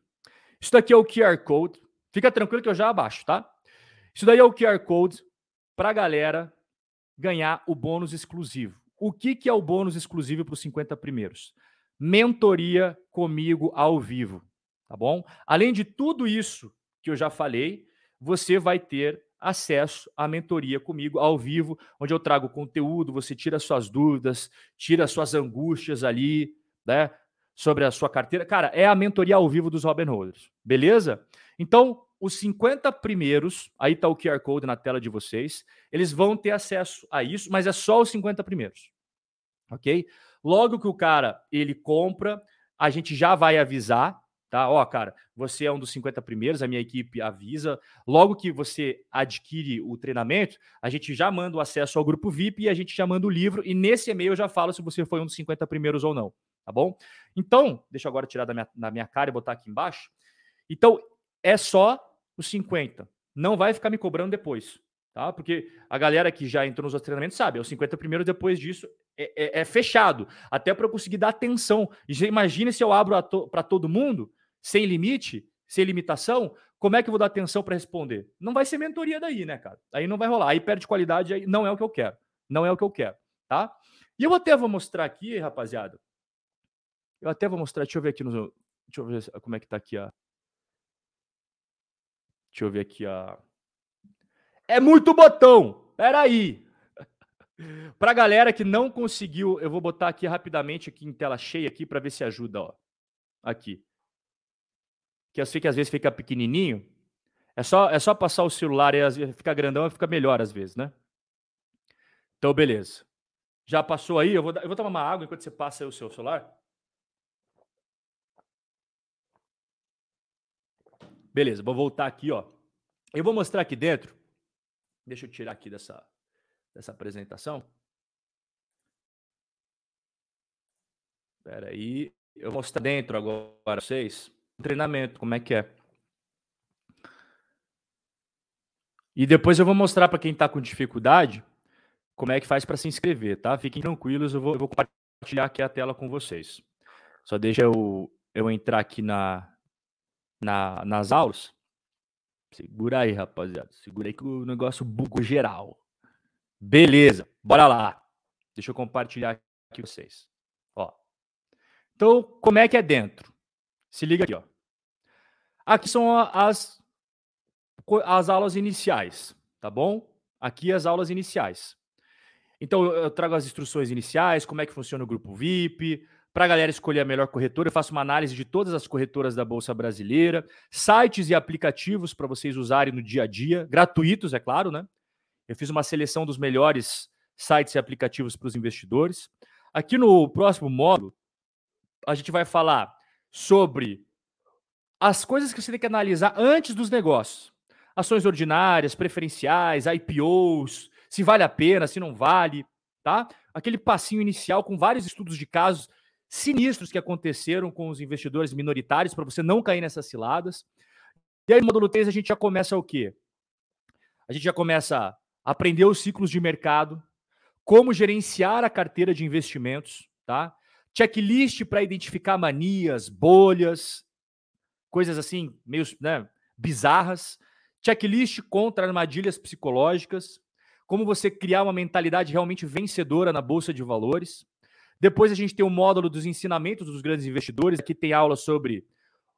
Isso daqui é o QR Code. Fica tranquilo que eu já abaixo, tá? Isso daí é o QR Code para a galera ganhar o bônus exclusivo. O que, que é o bônus exclusivo para os 50 primeiros? Mentoria comigo ao vivo, tá bom? Além de tudo isso que eu já falei, você vai ter acesso à mentoria comigo ao vivo, onde eu trago conteúdo, você tira suas dúvidas, tira suas angústias ali, né? sobre a sua carteira. Cara, é a mentoria ao vivo dos Robin Holders, beleza? Então, os 50 primeiros, aí tá o QR Code na tela de vocês, eles vão ter acesso a isso, mas é só os 50 primeiros. OK? Logo que o cara ele compra, a gente já vai avisar, tá? Ó, cara, você é um dos 50 primeiros, a minha equipe avisa. Logo que você adquire o treinamento, a gente já manda o acesso ao grupo VIP e a gente já manda o livro e nesse e-mail eu já falo se você foi um dos 50 primeiros ou não tá bom? Então, deixa eu agora tirar da minha, da minha cara e botar aqui embaixo. Então, é só os 50. Não vai ficar me cobrando depois, tá? Porque a galera que já entrou nos treinamentos sabe, é os 50 primeiros, depois disso é, é, é fechado, até para eu conseguir dar atenção. Imagina se eu abro to, para todo mundo, sem limite, sem limitação, como é que eu vou dar atenção para responder? Não vai ser mentoria daí, né, cara? Aí não vai rolar. Aí perde qualidade, aí não é o que eu quero. Não é o que eu quero, tá? E eu até vou mostrar aqui, rapaziada. Eu até vou mostrar, deixa eu ver aqui no. Deixa eu ver como é que tá aqui a. Deixa eu ver aqui a. É muito botão! Peraí! Pra galera que não conseguiu, eu vou botar aqui rapidamente aqui em tela cheia aqui para ver se ajuda, ó. Aqui que eu sei que às vezes fica pequenininho, é só, é só passar o celular e fica grandão fica melhor às vezes, né? Então, beleza. Já passou aí? Eu vou, eu vou tomar uma água enquanto você passa o seu celular. Beleza, vou voltar aqui, ó. Eu vou mostrar aqui dentro. Deixa eu tirar aqui dessa, dessa apresentação. Espera aí. Eu vou mostrar dentro agora para vocês treinamento, como é que é. E depois eu vou mostrar para quem está com dificuldade como é que faz para se inscrever, tá? Fiquem tranquilos, eu vou, eu vou, compartilhar aqui a tela com vocês. Só deixa eu, eu entrar aqui na, na, nas aulas. Segura aí, rapaziada. Segura aí que o negócio bugou geral. Beleza, bora lá. Deixa eu compartilhar aqui com vocês. Ó. Então, como é que é dentro? Se liga aqui, ó. Aqui são as, as aulas iniciais, tá bom? Aqui as aulas iniciais. Então eu trago as instruções iniciais, como é que funciona o grupo VIP, para a galera escolher a melhor corretora, eu faço uma análise de todas as corretoras da Bolsa Brasileira, sites e aplicativos para vocês usarem no dia a dia, gratuitos, é claro, né? Eu fiz uma seleção dos melhores sites e aplicativos para os investidores. Aqui no próximo módulo, a gente vai falar sobre as coisas que você tem que analisar antes dos negócios. Ações ordinárias, preferenciais, IPOs, se vale a pena, se não vale, tá? Aquele passinho inicial com vários estudos de casos sinistros que aconteceram com os investidores minoritários para você não cair nessas ciladas. E aí, no módulo 3, a gente já começa o quê? A gente já começa aprender os ciclos de mercado, como gerenciar a carteira de investimentos, tá? checklist para identificar manias, bolhas, coisas assim, meio né, bizarras, checklist contra armadilhas psicológicas, como você criar uma mentalidade realmente vencedora na bolsa de valores. Depois a gente tem o módulo dos ensinamentos dos grandes investidores. Aqui tem aula sobre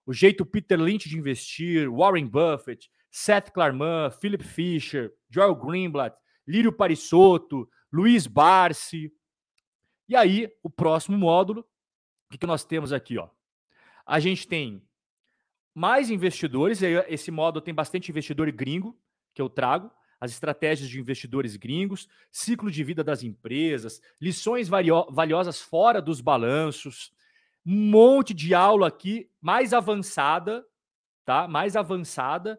o jeito Peter Lynch de investir, Warren Buffett, Seth Klarman, Philip Fisher, Joel Greenblatt, Lírio Parisotto, Luiz Barsi, e aí, o próximo módulo, o que, que nós temos aqui? Ó? A gente tem mais investidores, esse módulo tem bastante investidor gringo que eu trago, as estratégias de investidores gringos, ciclo de vida das empresas, lições valiosas fora dos balanços, um monte de aula aqui mais avançada, tá? Mais avançada,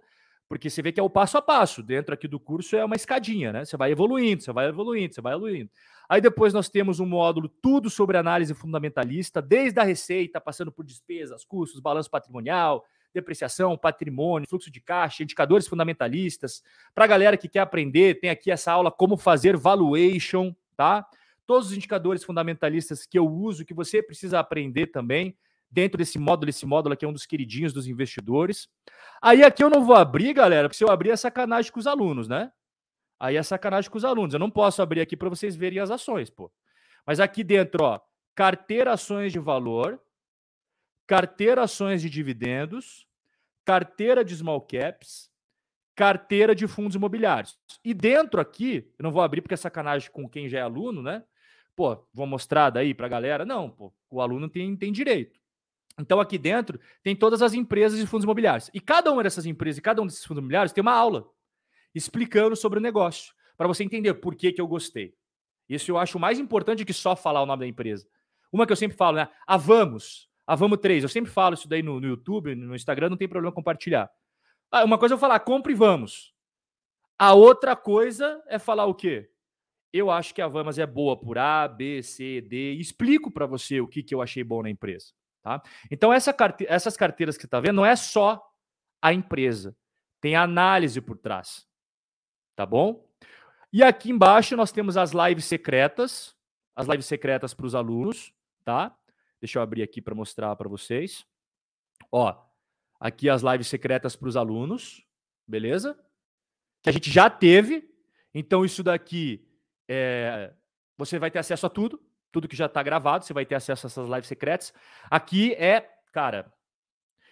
porque você vê que é o passo a passo. Dentro aqui do curso é uma escadinha, né? Você vai evoluindo, você vai evoluindo, você vai evoluindo. Aí depois nós temos um módulo tudo sobre análise fundamentalista, desde a receita, passando por despesas, custos, balanço patrimonial, depreciação, patrimônio, fluxo de caixa, indicadores fundamentalistas. Para a galera que quer aprender, tem aqui essa aula como fazer valuation, tá? Todos os indicadores fundamentalistas que eu uso, que você precisa aprender também dentro desse módulo, esse módulo aqui é um dos queridinhos dos investidores. Aí aqui eu não vou abrir, galera, porque se eu abrir é sacanagem com os alunos, né? Aí é sacanagem com os alunos. Eu não posso abrir aqui para vocês verem as ações, pô. Mas aqui dentro, ó, carteira ações de valor, carteira ações de dividendos, carteira de small caps, carteira de fundos imobiliários. E dentro aqui, eu não vou abrir porque é sacanagem com quem já é aluno, né? Pô, vou mostrar daí para a galera. Não, pô, o aluno tem, tem direito. Então aqui dentro tem todas as empresas de fundos imobiliários. E cada uma dessas empresas e cada um desses fundos imobiliários tem uma aula explicando sobre o negócio, para você entender por que, que eu gostei. Isso eu acho mais importante que só falar o nome da empresa. Uma que eu sempre falo, né? A Vamos, a Vamos 3. Eu sempre falo isso daí no, no YouTube, no Instagram, não tem problema compartilhar. Ah, uma coisa é eu falar, compre e vamos. A outra coisa é falar o quê? Eu acho que a Vamos é boa por A, B, C, D. Explico para você o que, que eu achei bom na empresa. Tá? Então, essa carte... essas carteiras que está vendo não é só a empresa, tem análise por trás. Tá bom? E aqui embaixo nós temos as lives secretas, as lives secretas para os alunos, tá? Deixa eu abrir aqui para mostrar para vocês. Ó, aqui as lives secretas para os alunos, beleza? Que a gente já teve. Então isso daqui é, você vai ter acesso a tudo, tudo que já está gravado, você vai ter acesso a essas lives secretas. Aqui é, cara,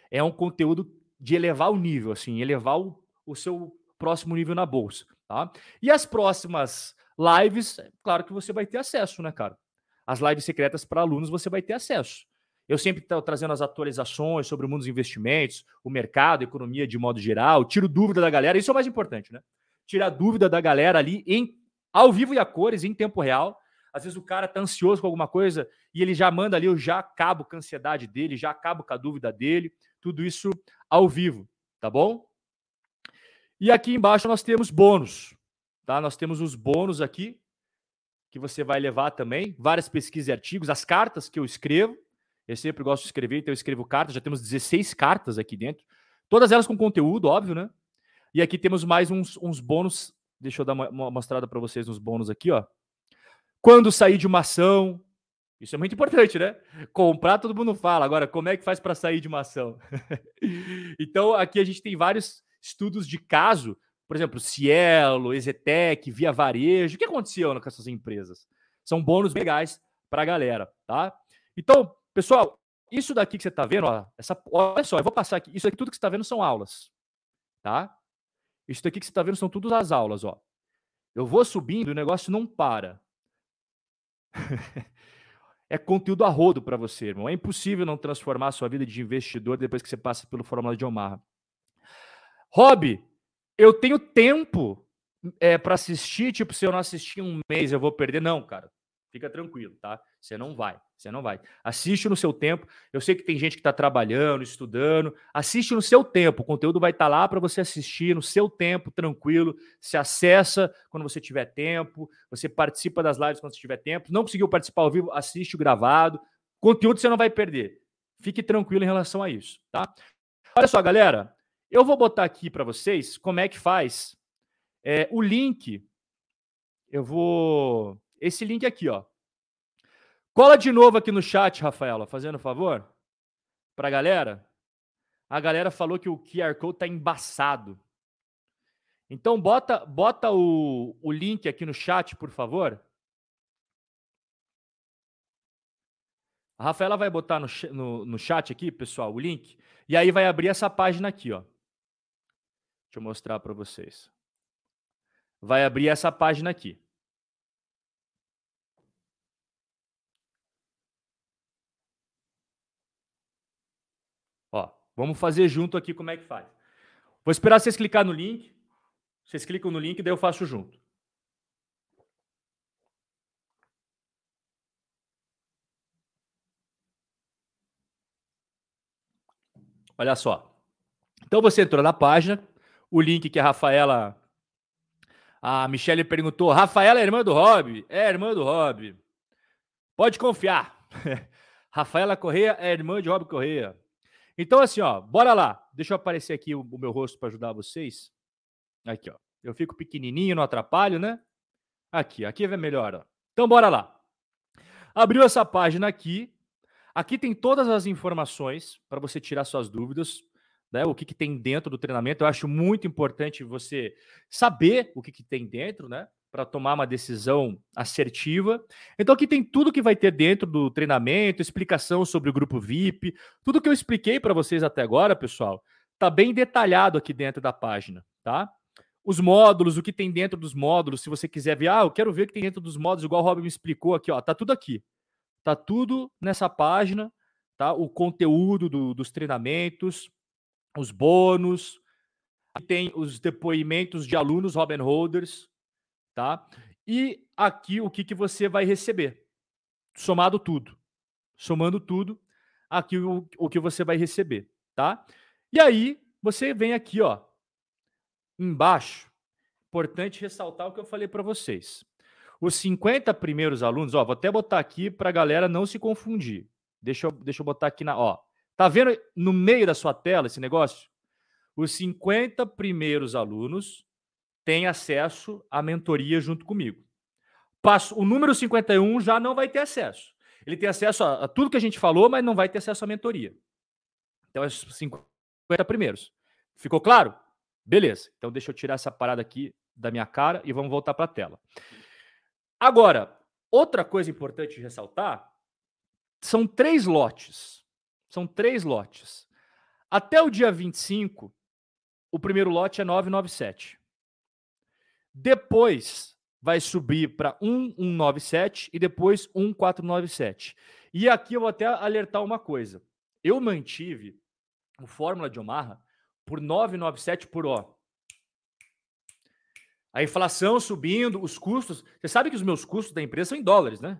é um conteúdo de elevar o nível, assim, elevar o, o seu próximo nível na bolsa, tá? E as próximas lives, é claro que você vai ter acesso, né, cara? As lives secretas para alunos você vai ter acesso. Eu sempre estou trazendo as atualizações sobre o mundo dos investimentos, o mercado, economia de modo geral, tiro dúvida da galera, isso é o mais importante, né? Tirar dúvida da galera ali em ao vivo e a cores, em tempo real. Às vezes o cara tá ansioso com alguma coisa e ele já manda ali, eu já acabo com a ansiedade dele, já acabo com a dúvida dele, tudo isso ao vivo, tá bom? E aqui embaixo nós temos bônus, tá? Nós temos os bônus aqui que você vai levar também, várias pesquisas e artigos, as cartas que eu escrevo. Eu sempre gosto de escrever, então eu escrevo cartas, já temos 16 cartas aqui dentro, todas elas com conteúdo, óbvio, né? E aqui temos mais uns, uns bônus, deixa eu dar uma, uma mostrada para vocês nos bônus aqui, ó. Quando sair de uma ação, isso é muito importante, né? Comprar todo mundo fala. Agora, como é que faz para sair de uma ação? então, aqui a gente tem vários estudos de caso, por exemplo, Cielo, Exetec, Via Varejo. O que aconteceu com essas empresas? São bônus legais para a galera, tá? Então, pessoal, isso daqui que você está vendo, ó, essa, olha só, eu vou passar aqui. Isso aqui tudo que você está vendo são aulas, tá? Isso daqui que você está vendo são todas as aulas, ó. Eu vou subindo o negócio não para. é conteúdo a rodo para você, irmão. É impossível não transformar a sua vida de investidor depois que você passa pelo Fórmula de Omaha. Hobby, eu tenho tempo é, para assistir, tipo, se eu não assistir um mês, eu vou perder. Não, cara. Fica tranquilo, tá? Você não vai, você não vai. Assiste no seu tempo. Eu sei que tem gente que está trabalhando, estudando. Assiste no seu tempo. O conteúdo vai estar tá lá para você assistir no seu tempo, tranquilo. Se acessa quando você tiver tempo. Você participa das lives quando você tiver tempo. Não conseguiu participar ao vivo, assiste o gravado. Conteúdo você não vai perder. Fique tranquilo em relação a isso, tá? Olha só, galera. Eu vou botar aqui para vocês como é que faz é, o link. Eu vou esse link aqui, ó. Cola de novo aqui no chat, Rafaela, fazendo favor, para a galera. A galera falou que o QR Code tá embaçado. Então bota, bota o, o link aqui no chat, por favor. A Rafaela vai botar no, no, no chat aqui, pessoal, o link. E aí vai abrir essa página aqui, ó. Deixa eu mostrar para vocês. Vai abrir essa página aqui. Vamos fazer junto aqui como é que faz. Vou esperar vocês clicar no link. Vocês clicam no link, daí eu faço junto. Olha só. Então você entrou na página, o link que a Rafaela. A Michelle perguntou: Rafaela é irmã do Rob? É irmã do Rob. Pode confiar. Rafaela Correia é irmã de Rob Correia. Então, assim, ó, bora lá. Deixa eu aparecer aqui o, o meu rosto para ajudar vocês. Aqui, ó. Eu fico pequenininho, não atrapalho, né? Aqui, aqui é melhor, ó. Então, bora lá. Abriu essa página aqui. Aqui tem todas as informações para você tirar suas dúvidas. Né, o que, que tem dentro do treinamento. Eu acho muito importante você saber o que, que tem dentro, né? Para tomar uma decisão assertiva. Então aqui tem tudo que vai ter dentro do treinamento, explicação sobre o grupo VIP, tudo que eu expliquei para vocês até agora, pessoal, tá bem detalhado aqui dentro da página, tá? Os módulos, o que tem dentro dos módulos, se você quiser ver, ah, eu quero ver o que tem dentro dos módulos, igual o Robin me explicou aqui, ó, tá tudo aqui. Tá tudo nessa página, tá? O conteúdo do, dos treinamentos, os bônus, tem os depoimentos de alunos Robin Holders, tá? E aqui o que, que você vai receber? Somado tudo. Somando tudo, aqui o, o que você vai receber, tá? E aí você vem aqui, ó, embaixo. Importante ressaltar o que eu falei para vocês. Os 50 primeiros alunos, ó, vou até botar aqui para a galera não se confundir. Deixa eu, deixa eu botar aqui na, ó. Tá vendo no meio da sua tela esse negócio? Os 50 primeiros alunos tem acesso à mentoria junto comigo. Passo, o número 51 já não vai ter acesso. Ele tem acesso a, a tudo que a gente falou, mas não vai ter acesso à mentoria. Então, é 50 primeiros. Ficou claro? Beleza. Então, deixa eu tirar essa parada aqui da minha cara e vamos voltar para a tela. Agora, outra coisa importante de ressaltar são três lotes. São três lotes. Até o dia 25, o primeiro lote é 997. Depois vai subir para 1197 e depois 1497. E aqui eu vou até alertar uma coisa. Eu mantive o Fórmula de Omaha por 997 por ó. A inflação subindo, os custos. Você sabe que os meus custos da empresa são em dólares, né?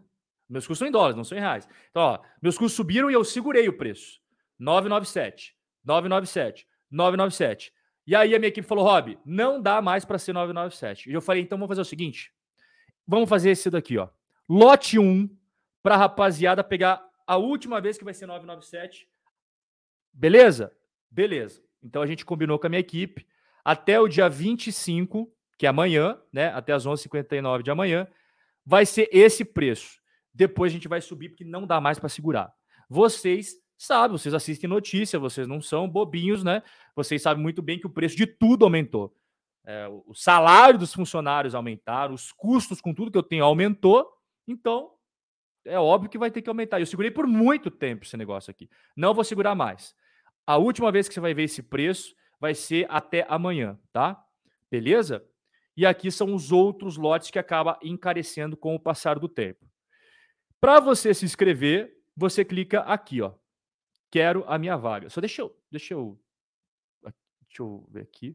Meus custos são em dólares, não são em reais. Então, ó, meus custos subiram e eu segurei o preço. 997, 997, 997. E aí a minha equipe falou: Rob, não dá mais para ser 997. E eu falei: então vamos fazer o seguinte: vamos fazer esse daqui, ó. Lote 1 para rapaziada pegar a última vez que vai ser 997. Beleza? Beleza. Então a gente combinou com a minha equipe até o dia 25, que é amanhã, né? Até as 11h59 de amanhã, vai ser esse preço. Depois a gente vai subir porque não dá mais para segurar. Vocês sabem, vocês assistem notícia, vocês não são bobinhos, né? Vocês sabem muito bem que o preço de tudo aumentou. É, o salário dos funcionários aumentaram, os custos com tudo que eu tenho aumentou. Então, é óbvio que vai ter que aumentar. Eu segurei por muito tempo esse negócio aqui. Não vou segurar mais. A última vez que você vai ver esse preço vai ser até amanhã, tá? Beleza? E aqui são os outros lotes que acaba encarecendo com o passar do tempo. Para você se inscrever, você clica aqui, ó. Quero a minha vaga. Só deixa eu, deixa eu, deixa eu ver aqui.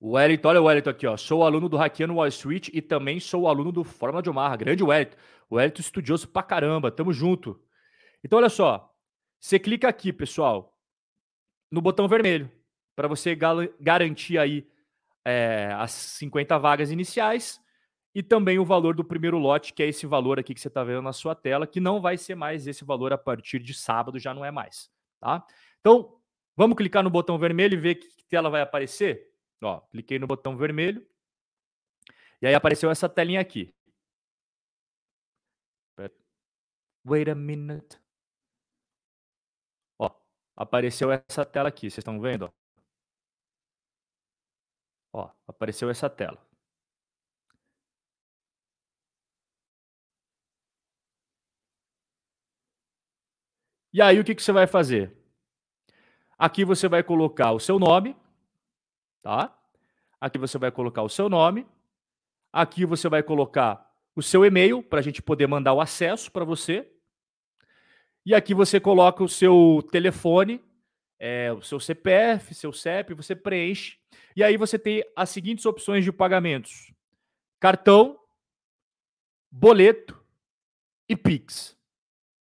O Wellington, olha o Wellington aqui, ó. Sou aluno do Hackeando Wall Street e também sou aluno do Fórmula de Omaha. Grande Wellington. O Wellington estudioso pra caramba. Tamo junto. Então, olha só. Você clica aqui, pessoal, no botão vermelho, para você garantir aí é, as 50 vagas iniciais e também o valor do primeiro lote, que é esse valor aqui que você está vendo na sua tela, que não vai ser mais esse valor a partir de sábado, já não é mais, tá? Então, vamos clicar no botão vermelho e ver que tela vai aparecer? Ó, cliquei no botão vermelho e aí apareceu essa telinha aqui. Wait a minute. Ó, apareceu essa tela aqui, vocês estão vendo? Ó, apareceu essa tela. E aí o que, que você vai fazer? Aqui você vai colocar o seu nome, tá? Aqui você vai colocar o seu nome. Aqui você vai colocar o seu e-mail para a gente poder mandar o acesso para você. E aqui você coloca o seu telefone, é, o seu CPF, seu CEP, você preenche. E aí você tem as seguintes opções de pagamentos: cartão, boleto e Pix,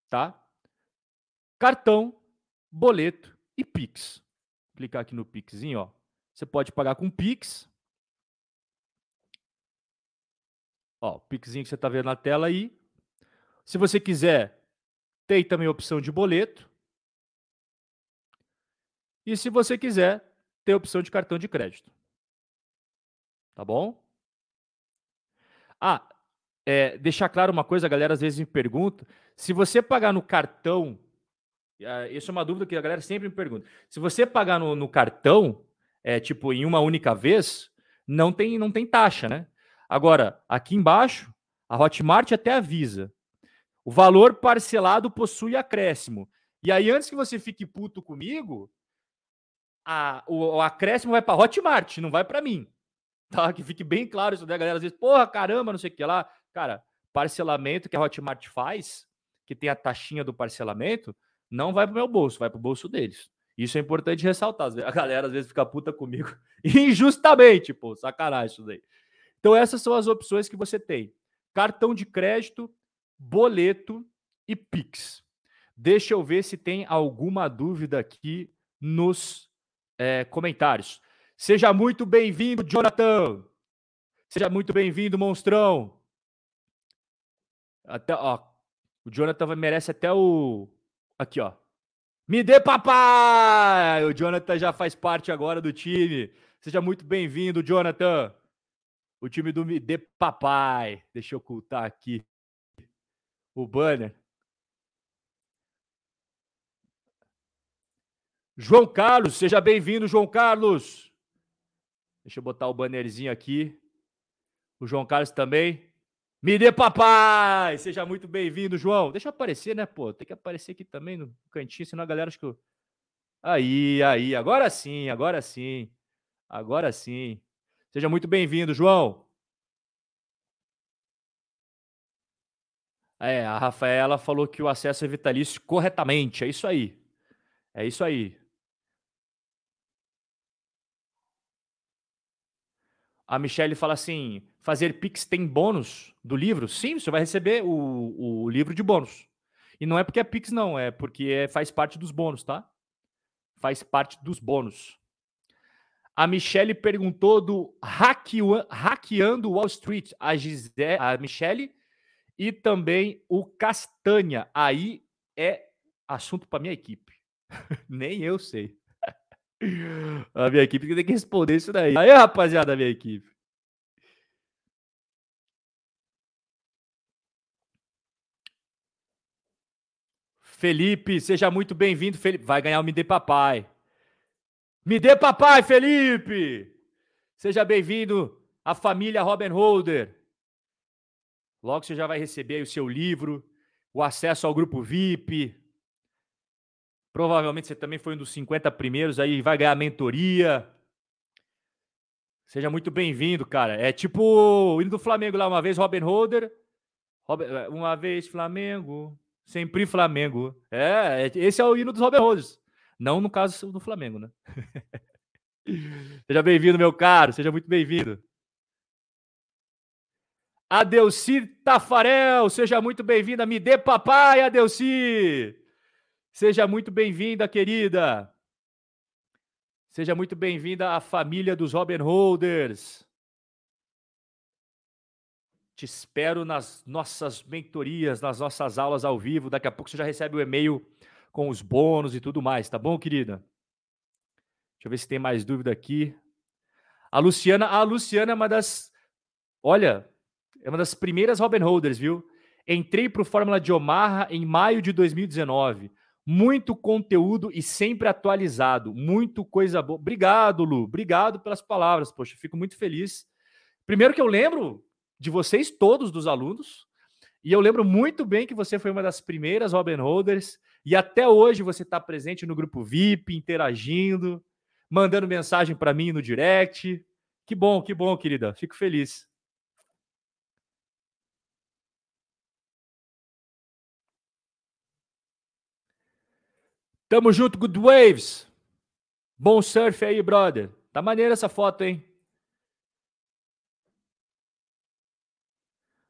tá? Cartão, boleto e Pix. Vou clicar aqui no Pixinho, ó. Você pode pagar com Pix. Ó, o Pixinho que você está vendo na tela aí. Se você quiser, tem também a opção de boleto. E se você quiser, tem a opção de cartão de crédito. Tá bom? Ah, é, deixar claro uma coisa, a galera às vezes me pergunta. Se você pagar no cartão isso é uma dúvida que a galera sempre me pergunta. Se você pagar no, no cartão, é, tipo, em uma única vez, não tem, não tem taxa, né? Agora, aqui embaixo, a Hotmart até avisa. O valor parcelado possui acréscimo. E aí, antes que você fique puto comigo, a, o, o acréscimo vai para Hotmart, não vai para mim. Tá? Que fique bem claro isso, né, galera? Às vezes, porra, caramba, não sei o que lá. Cara, parcelamento que a Hotmart faz, que tem a taxinha do parcelamento, não vai pro meu bolso, vai pro bolso deles. Isso é importante ressaltar. A galera às vezes fica puta comigo injustamente, pô, sacanagem isso daí. Então essas são as opções que você tem: cartão de crédito, boleto e Pix. Deixa eu ver se tem alguma dúvida aqui nos é, comentários. Seja muito bem-vindo, Jonathan. Seja muito bem-vindo, monstrão. Até, ó, o Jonathan merece até o Aqui, ó. Me dê papai! O Jonathan já faz parte agora do time. Seja muito bem-vindo, Jonathan. O time do Me dê papai. Deixa eu ocultar aqui o banner. João Carlos, seja bem-vindo, João Carlos. Deixa eu botar o bannerzinho aqui. O João Carlos também. Me dê papai! Seja muito bem-vindo, João. Deixa aparecer, né, pô? Tem que aparecer aqui também no cantinho, senão a galera acha que eu. Aí, aí, agora sim, agora sim. Agora sim. Seja muito bem-vindo, João. É, a Rafaela falou que o acesso é vitalício corretamente. É isso aí. É isso aí. A Michelle fala assim: fazer Pix tem bônus do livro? Sim, você vai receber o, o livro de bônus. E não é porque é Pix, não, é porque é, faz parte dos bônus, tá? Faz parte dos bônus. A Michelle perguntou do Hackeando Wall Street. A, Gisele, a Michelle e também o Castanha. Aí é assunto para minha equipe. Nem eu sei. A minha equipe tem que responder isso daí. Aí, rapaziada da minha equipe. Felipe, seja muito bem-vindo. Felipe, vai ganhar o Me Dê Papai. Me Dê Papai, Felipe! Seja bem-vindo à família Robin Holder. Logo você já vai receber o seu livro, o acesso ao grupo VIP, Provavelmente você também foi um dos 50 primeiros aí, vai ganhar mentoria. Seja muito bem-vindo, cara. É tipo o hino do Flamengo lá, uma vez Robin Holder, é, uma vez Flamengo, sempre Flamengo. É, é, esse é o hino dos Robin Holders. Não no caso do Flamengo, né? seja bem-vindo, meu caro. Seja muito bem-vindo. Adelci Tafarel, seja muito bem-vinda. Me dê papai, Adelci. Seja muito bem-vinda, querida. Seja muito bem-vinda à família dos Robin Holders. Te espero nas nossas mentorias, nas nossas aulas ao vivo. Daqui a pouco você já recebe o e-mail com os bônus e tudo mais, tá bom, querida? Deixa eu ver se tem mais dúvida aqui. A Luciana, a Luciana é uma das, olha, é uma das primeiras Robin Holders, viu? Entrei para o Fórmula de Omaha em maio de 2019 muito conteúdo e sempre atualizado. Muito coisa boa. Obrigado, Lu. Obrigado pelas palavras. Poxa, fico muito feliz. Primeiro que eu lembro de vocês todos, dos alunos, e eu lembro muito bem que você foi uma das primeiras Robin Holders, e até hoje você está presente no grupo VIP, interagindo, mandando mensagem para mim no direct. Que bom, que bom, querida. Fico feliz. Tamo junto, Good Waves. Bom surf aí, brother. Tá maneira essa foto, hein?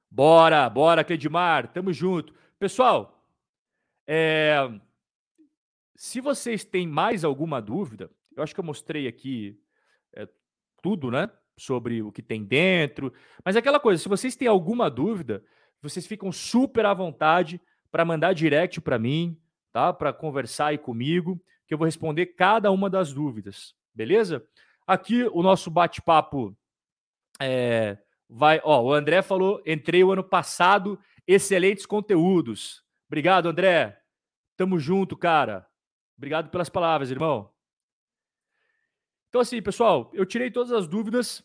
Bora, bora, Cledimar. Tamo junto. Pessoal, é... se vocês têm mais alguma dúvida, eu acho que eu mostrei aqui é, tudo, né? Sobre o que tem dentro. Mas é aquela coisa, se vocês têm alguma dúvida, vocês ficam super à vontade para mandar direct para mim, tá? Para conversar aí comigo, que eu vou responder cada uma das dúvidas, beleza? Aqui o nosso bate-papo é, vai. Ó, o André falou: entrei o ano passado, excelentes conteúdos. Obrigado, André. Tamo junto, cara. Obrigado pelas palavras, irmão. Então, assim, pessoal, eu tirei todas as dúvidas,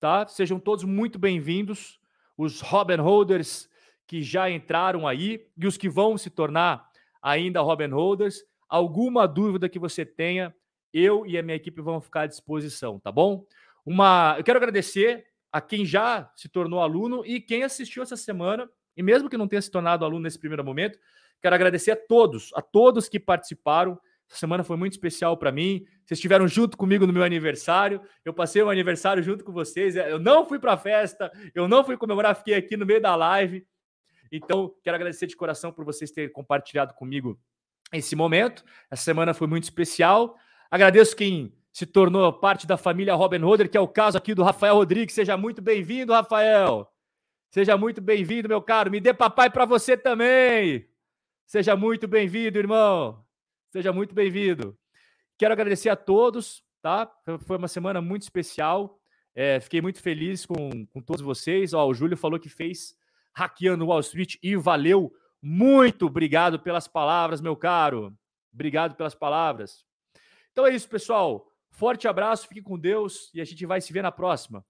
tá? Sejam todos muito bem-vindos. Os Robin Holders que já entraram aí e os que vão se tornar ainda Robin Holders. Alguma dúvida que você tenha, eu e a minha equipe vamos ficar à disposição, tá bom? Uma, eu quero agradecer a quem já se tornou aluno e quem assistiu essa semana, e mesmo que não tenha se tornado aluno nesse primeiro momento, quero agradecer a todos, a todos que participaram. Essa semana foi muito especial para mim. Vocês estiveram junto comigo no meu aniversário. Eu passei o aniversário junto com vocês. Eu não fui para a festa, eu não fui comemorar, fiquei aqui no meio da live. Então, quero agradecer de coração por vocês terem compartilhado comigo esse momento. Essa semana foi muito especial. Agradeço quem se tornou parte da família Robin Hoder, que é o caso aqui do Rafael Rodrigues. Seja muito bem-vindo, Rafael. Seja muito bem-vindo, meu caro. Me dê papai para você também. Seja muito bem-vindo, irmão. Seja muito bem-vindo. Quero agradecer a todos, tá? Foi uma semana muito especial. É, fiquei muito feliz com, com todos vocês. Ó, o Júlio falou que fez hackeando Wall Street e valeu muito. Obrigado pelas palavras, meu caro. Obrigado pelas palavras. Então é isso, pessoal. Forte abraço, fique com Deus e a gente vai se ver na próxima.